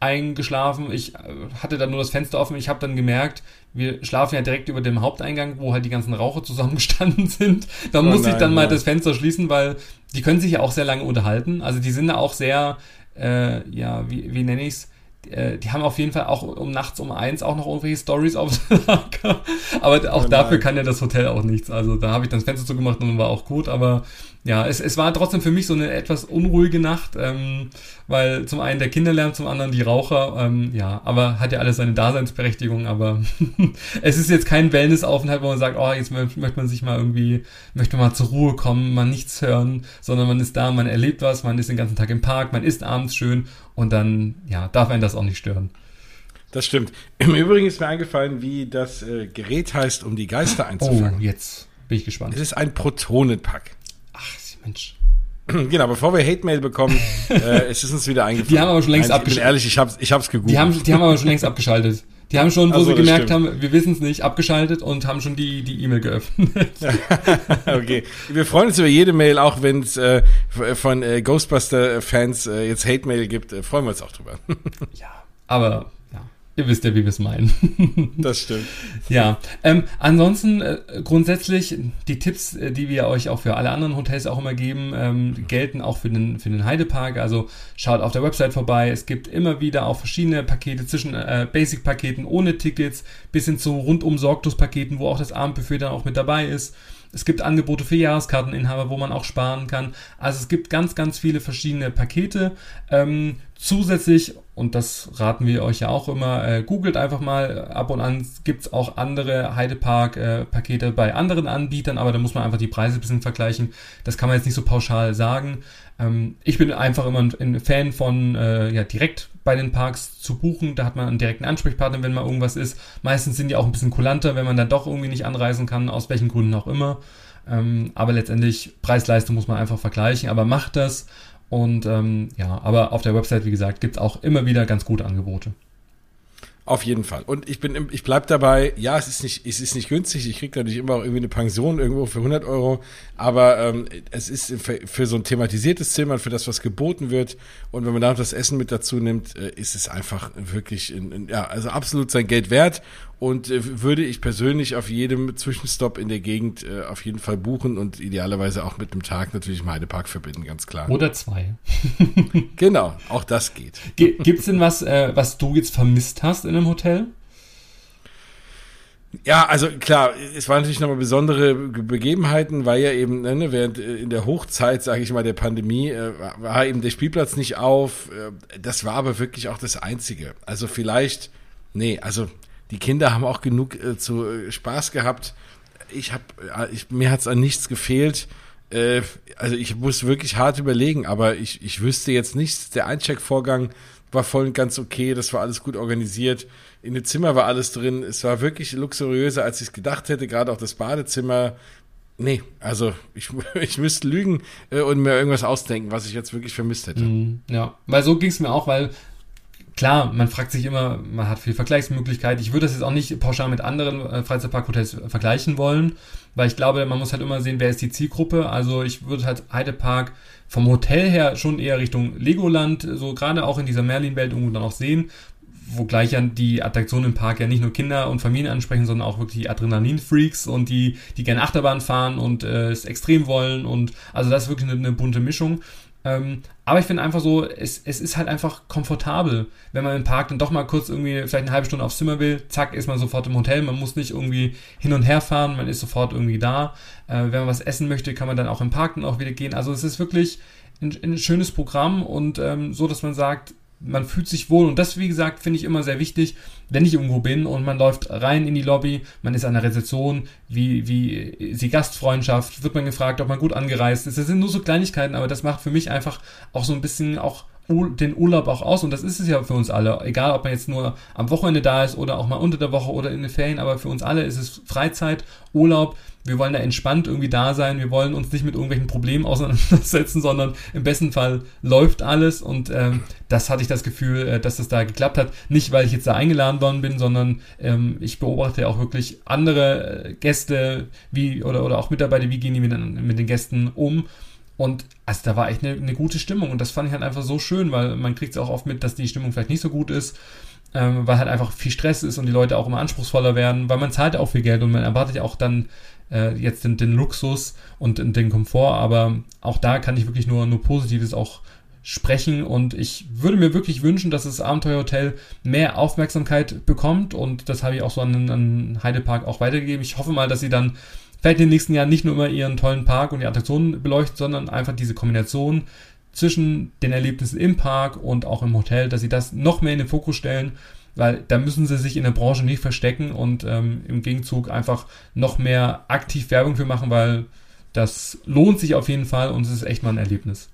eingeschlafen. Ich äh, hatte dann nur das Fenster offen. Ich habe dann gemerkt, wir schlafen ja direkt über dem Haupteingang, wo halt die ganzen Raucher zusammengestanden sind. Da oh muss ich dann mal das Fenster schließen, weil die können sich ja auch sehr lange unterhalten. Also die sind da auch sehr, äh, ja, wie, wie nenne ich's? Äh, die haben auf jeden Fall auch um nachts um eins auch noch irgendwelche Stories auf Lager. Aber auch oh dafür kann ja das Hotel auch nichts. Also da habe ich dann das Fenster zugemacht und war auch gut. Aber ja, es, es war trotzdem für mich so eine etwas unruhige Nacht, ähm, weil zum einen der Kinderlärm, zum anderen die Raucher, ähm, ja, aber hat ja alles seine Daseinsberechtigung, aber es ist jetzt kein Wellnessaufenthalt, wo man sagt, oh, jetzt möchte man sich mal irgendwie, möchte man mal zur Ruhe kommen, mal nichts hören, sondern man ist da, man erlebt was, man ist den ganzen Tag im Park, man isst abends schön und dann, ja, darf einen das auch nicht stören. Das stimmt. Im Übrigen ist mir eingefallen, wie das äh, Gerät heißt, um die Geister einzufangen. Oh, jetzt bin ich gespannt. Es ist ein Protonenpack. Mensch. Genau, bevor wir Hate-Mail bekommen, äh, es ist uns wieder eingefallen. Die haben aber schon längst abgeschaltet. Ich bin ehrlich, ich hab's, ich hab's gegoogelt. Die haben, die haben aber schon längst abgeschaltet. Die haben schon, wo also, sie gemerkt stimmt. haben, wir wissen es nicht, abgeschaltet und haben schon die die E-Mail geöffnet. okay. Wir freuen uns über jede Mail, auch wenn es äh, von äh, Ghostbuster-Fans äh, jetzt Hate-Mail gibt, äh, freuen wir uns auch drüber. ja, aber Ihr wisst ja, wie wir es meinen. das stimmt. Ja, ähm, ansonsten äh, grundsätzlich die Tipps, äh, die wir euch auch für alle anderen Hotels auch immer geben, ähm, gelten auch für den, für den Heidepark. Also schaut auf der Website vorbei. Es gibt immer wieder auch verschiedene Pakete zwischen äh, Basic-Paketen ohne Tickets bis hin zu rundum Sorglos-Paketen, wo auch das Abendbuffet dann auch mit dabei ist. Es gibt Angebote für Jahreskarteninhaber, wo man auch sparen kann. Also es gibt ganz, ganz viele verschiedene Pakete. Ähm, zusätzlich, und das raten wir euch ja auch immer, äh, googelt einfach mal, ab und an gibt es auch andere Heidepark-Pakete äh, bei anderen Anbietern, aber da muss man einfach die Preise ein bisschen vergleichen. Das kann man jetzt nicht so pauschal sagen. Ähm, ich bin einfach immer ein, Fan von äh, ja, direkt bei den Parks zu buchen. Da hat man einen direkten Ansprechpartner, wenn mal irgendwas ist. Meistens sind die auch ein bisschen kulanter, wenn man dann doch irgendwie nicht anreisen kann, aus welchen Gründen auch immer. Ähm, aber letztendlich Preis-Leistung muss man einfach vergleichen. Aber macht das. Und ähm, ja, aber auf der Website, wie gesagt, gibt es auch immer wieder ganz gute Angebote. Auf jeden Fall. Und ich bin, ich bleib dabei. Ja, es ist nicht, es ist nicht günstig. Ich kriege natürlich immer auch irgendwie eine Pension irgendwo für 100 Euro. Aber ähm, es ist für, für, so ein thematisiertes Zimmer, für das, was geboten wird. Und wenn man da noch das Essen mit dazu nimmt, äh, ist es einfach wirklich, in, in, ja, also absolut sein Geld wert und äh, würde ich persönlich auf jedem Zwischenstopp in der Gegend äh, auf jeden Fall buchen und idealerweise auch mit einem Tag natürlich im Heidepark verbinden, ganz klar. Oder zwei. genau, auch das geht. Ge Gibt es denn was, äh, was du jetzt vermisst hast in einem Hotel? Ja, also klar, es waren natürlich nochmal besondere Begebenheiten, weil ja eben ne, während äh, in der Hochzeit, sage ich mal, der Pandemie, äh, war eben der Spielplatz nicht auf. Äh, das war aber wirklich auch das Einzige. Also vielleicht, nee, also die Kinder haben auch genug äh, zu äh, Spaß gehabt. Ich habe, mir hat's an nichts gefehlt. Äh, also ich muss wirklich hart überlegen, aber ich, ich wüsste jetzt nichts. Der Eincheckvorgang war voll und ganz okay, das war alles gut organisiert. In dem Zimmer war alles drin. Es war wirklich luxuriöser, als ich es gedacht hätte. Gerade auch das Badezimmer. Nee, also ich, ich müsste lügen äh, und mir irgendwas ausdenken, was ich jetzt wirklich vermisst hätte. Mm, ja, weil so ging es mir auch, weil klar, man fragt sich immer, man hat viel Vergleichsmöglichkeit. Ich würde das jetzt auch nicht pauschal mit anderen äh, Freizeitparkhotels vergleichen wollen, weil ich glaube, man muss halt immer sehen, wer ist die Zielgruppe. Also ich würde halt Heidepark vom Hotel her schon eher Richtung Legoland, so gerade auch in dieser Merlin-Welt irgendwo dann auch sehen, wo gleich ja die Attraktionen im Park ja nicht nur Kinder und Familien ansprechen, sondern auch wirklich Adrenalin-Freaks und die, die gerne Achterbahn fahren und äh, es extrem wollen und also das ist wirklich eine, eine bunte Mischung. Ähm, aber ich finde einfach so, es, es ist halt einfach komfortabel, wenn man im Park dann doch mal kurz irgendwie vielleicht eine halbe Stunde aufs Zimmer will, zack, ist man sofort im Hotel, man muss nicht irgendwie hin und her fahren, man ist sofort irgendwie da. Äh, wenn man was essen möchte, kann man dann auch im Park dann auch wieder gehen. Also es ist wirklich ein, ein schönes Programm und ähm, so, dass man sagt, man fühlt sich wohl und das, wie gesagt, finde ich immer sehr wichtig, wenn ich irgendwo bin und man läuft rein in die Lobby, man ist an der Rezeption, wie, wie ist die Gastfreundschaft, wird man gefragt, ob man gut angereist ist. Das sind nur so Kleinigkeiten, aber das macht für mich einfach auch so ein bisschen auch den Urlaub auch aus. Und das ist es ja für uns alle, egal ob man jetzt nur am Wochenende da ist oder auch mal unter der Woche oder in den Ferien, aber für uns alle ist es Freizeit, Urlaub, wir wollen da entspannt irgendwie da sein, wir wollen uns nicht mit irgendwelchen Problemen auseinandersetzen, sondern im besten Fall läuft alles. Und ähm, das hatte ich das Gefühl, äh, dass das da geklappt hat. Nicht, weil ich jetzt da eingeladen worden bin, sondern ähm, ich beobachte auch wirklich andere äh, Gäste wie oder, oder auch Mitarbeiter, wie gehen die mit, mit den Gästen um. Und also da war echt eine, eine gute Stimmung und das fand ich halt einfach so schön, weil man kriegt es auch oft mit, dass die Stimmung vielleicht nicht so gut ist, ähm, weil halt einfach viel Stress ist und die Leute auch immer anspruchsvoller werden, weil man zahlt auch viel Geld und man erwartet ja auch dann äh, jetzt den, den Luxus und den Komfort, aber auch da kann ich wirklich nur, nur Positives auch sprechen und ich würde mir wirklich wünschen, dass das Abenteuerhotel mehr Aufmerksamkeit bekommt und das habe ich auch so an, an Heidepark auch weitergegeben. Ich hoffe mal, dass sie dann vielleicht in den nächsten Jahren nicht nur immer ihren tollen Park und die Attraktionen beleuchten, sondern einfach diese Kombination zwischen den Erlebnissen im Park und auch im Hotel, dass sie das noch mehr in den Fokus stellen, weil da müssen sie sich in der Branche nicht verstecken und ähm, im Gegenzug einfach noch mehr aktiv Werbung für machen, weil das lohnt sich auf jeden Fall und es ist echt mal ein Erlebnis.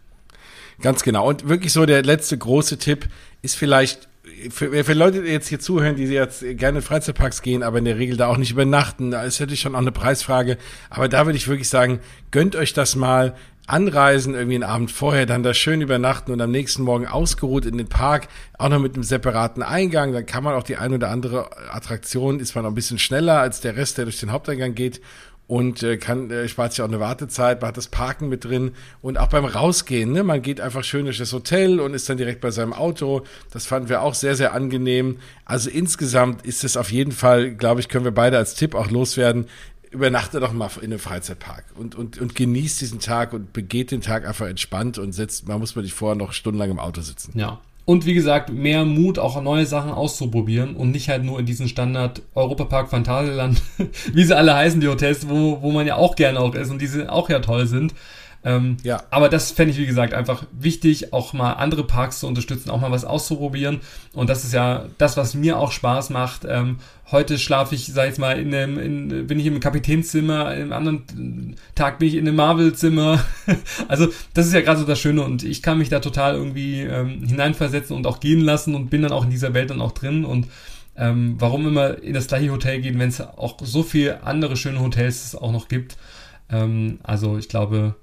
Ganz genau. Und wirklich so der letzte große Tipp ist vielleicht für, für Leute, die jetzt hier zuhören, die jetzt gerne in Freizeitparks gehen, aber in der Regel da auch nicht übernachten, da ist natürlich schon auch eine Preisfrage. Aber da würde ich wirklich sagen, gönnt euch das mal. Anreisen, irgendwie einen Abend vorher, dann da schön übernachten und am nächsten Morgen ausgeruht in den Park, auch noch mit einem separaten Eingang, dann kann man auch die ein oder andere Attraktion, ist man noch ein bisschen schneller als der Rest, der durch den Haupteingang geht und äh, kann äh, spart sich auch eine Wartezeit, man hat das Parken mit drin und auch beim Rausgehen, ne, man geht einfach schön durch das Hotel und ist dann direkt bei seinem Auto. Das fanden wir auch sehr sehr angenehm. Also insgesamt ist es auf jeden Fall, glaube ich, können wir beide als Tipp auch loswerden. Übernachte doch mal in einem Freizeitpark und, und, und genießt diesen Tag und begeht den Tag einfach entspannt und sitzt, man muss man nicht vorher noch stundenlang im Auto sitzen. Ja, und wie gesagt, mehr Mut, auch neue Sachen auszuprobieren und nicht halt nur in diesen Standard Europapark Phantasialand, wie sie alle heißen, die Hotels, wo, wo man ja auch gerne auch ist und die auch ja toll sind. Ähm, ja. Aber das fände ich, wie gesagt, einfach wichtig, auch mal andere Parks zu unterstützen, auch mal was auszuprobieren. Und das ist ja das, was mir auch Spaß macht. Ähm, heute schlafe ich, sag ich mal, in einem, in, bin ich im Kapitänszimmer, im anderen Tag bin ich in einem Marvel-Zimmer. also das ist ja gerade so das Schöne und ich kann mich da total irgendwie ähm, hineinversetzen und auch gehen lassen und bin dann auch in dieser Welt dann auch drin und ähm, warum immer in das gleiche Hotel gehen, wenn es auch so viele andere schöne Hotels auch noch gibt. Ähm, also ich glaube,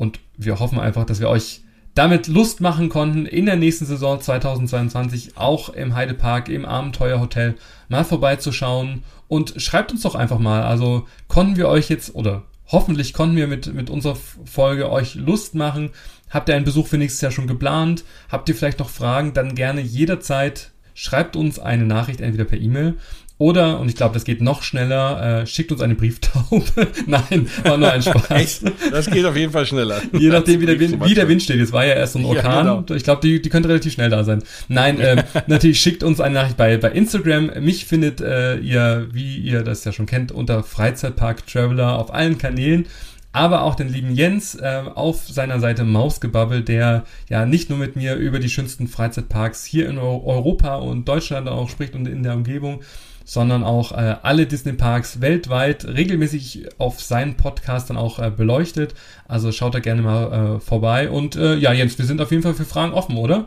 und wir hoffen einfach, dass wir euch damit Lust machen konnten, in der nächsten Saison 2022 auch im Heidepark, im Abenteuerhotel mal vorbeizuschauen. Und schreibt uns doch einfach mal, also konnten wir euch jetzt, oder hoffentlich konnten wir mit, mit unserer Folge euch Lust machen. Habt ihr einen Besuch für nächstes Jahr schon geplant? Habt ihr vielleicht noch Fragen? Dann gerne jederzeit schreibt uns eine Nachricht entweder per E-Mail oder, und ich glaube, das geht noch schneller, äh, schickt uns eine Brieftaube. Nein, war nur ein Spaß. Das geht auf jeden Fall schneller. Je nachdem, wie der, Wind, wie der Wind steht. Es war ja erst so ein Orkan. Ja, genau. Ich glaube, die, die könnte relativ schnell da sein. Nein, äh, natürlich schickt uns eine Nachricht bei, bei Instagram. Mich findet äh, ihr, wie ihr das ja schon kennt, unter Freizeitpark Traveler auf allen Kanälen aber auch den lieben Jens äh, auf seiner Seite Mausgebabbel, der ja nicht nur mit mir über die schönsten Freizeitparks hier in Europa und Deutschland auch spricht und in der Umgebung, sondern auch äh, alle Disney-Parks weltweit regelmäßig auf seinen Podcast dann auch äh, beleuchtet. Also schaut da gerne mal äh, vorbei. Und äh, ja, Jens, wir sind auf jeden Fall für Fragen offen, oder?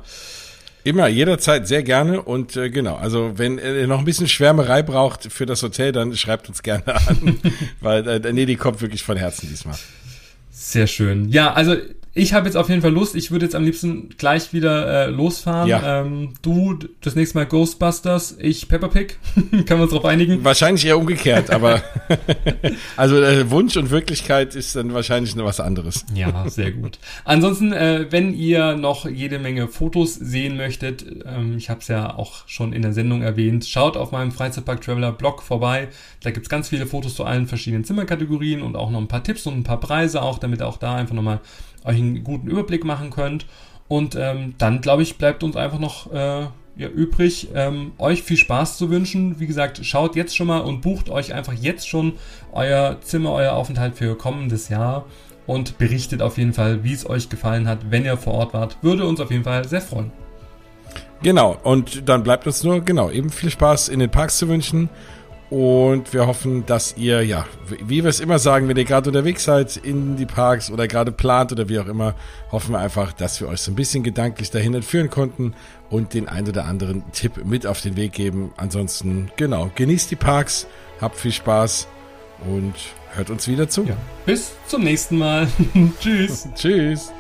Immer, jederzeit, sehr gerne. Und äh, genau, also wenn ihr noch ein bisschen Schwärmerei braucht für das Hotel, dann schreibt uns gerne an. weil äh, nee, die kommt wirklich von Herzen diesmal. Sehr schön. Ja, also ich habe jetzt auf jeden Fall Lust. Ich würde jetzt am liebsten gleich wieder äh, losfahren. Ja. Ähm, du das nächste Mal Ghostbusters, ich Peppa Pig. Kann man uns darauf einigen? Wahrscheinlich eher umgekehrt, aber also äh, Wunsch und Wirklichkeit ist dann wahrscheinlich noch was anderes. Ja, sehr gut. Ansonsten, äh, wenn ihr noch jede Menge Fotos sehen möchtet, ähm, ich habe es ja auch schon in der Sendung erwähnt, schaut auf meinem Freizeitpark Traveler Blog vorbei. Da gibt's ganz viele Fotos zu allen verschiedenen Zimmerkategorien und auch noch ein paar Tipps und ein paar Preise auch, damit ihr auch da einfach nochmal euch einen guten Überblick machen könnt. Und ähm, dann, glaube ich, bleibt uns einfach noch äh, ja, übrig, ähm, euch viel Spaß zu wünschen. Wie gesagt, schaut jetzt schon mal und bucht euch einfach jetzt schon euer Zimmer, euer Aufenthalt für kommendes Jahr und berichtet auf jeden Fall, wie es euch gefallen hat, wenn ihr vor Ort wart. Würde uns auf jeden Fall sehr freuen. Genau, und dann bleibt uns nur, genau, eben viel Spaß in den Parks zu wünschen. Und wir hoffen, dass ihr, ja, wie wir es immer sagen, wenn ihr gerade unterwegs seid in die Parks oder gerade plant oder wie auch immer, hoffen wir einfach, dass wir euch so ein bisschen gedanklich dahin entführen konnten und den ein oder anderen Tipp mit auf den Weg geben. Ansonsten, genau, genießt die Parks, habt viel Spaß und hört uns wieder zu. Ja. Bis zum nächsten Mal. Tschüss. Tschüss.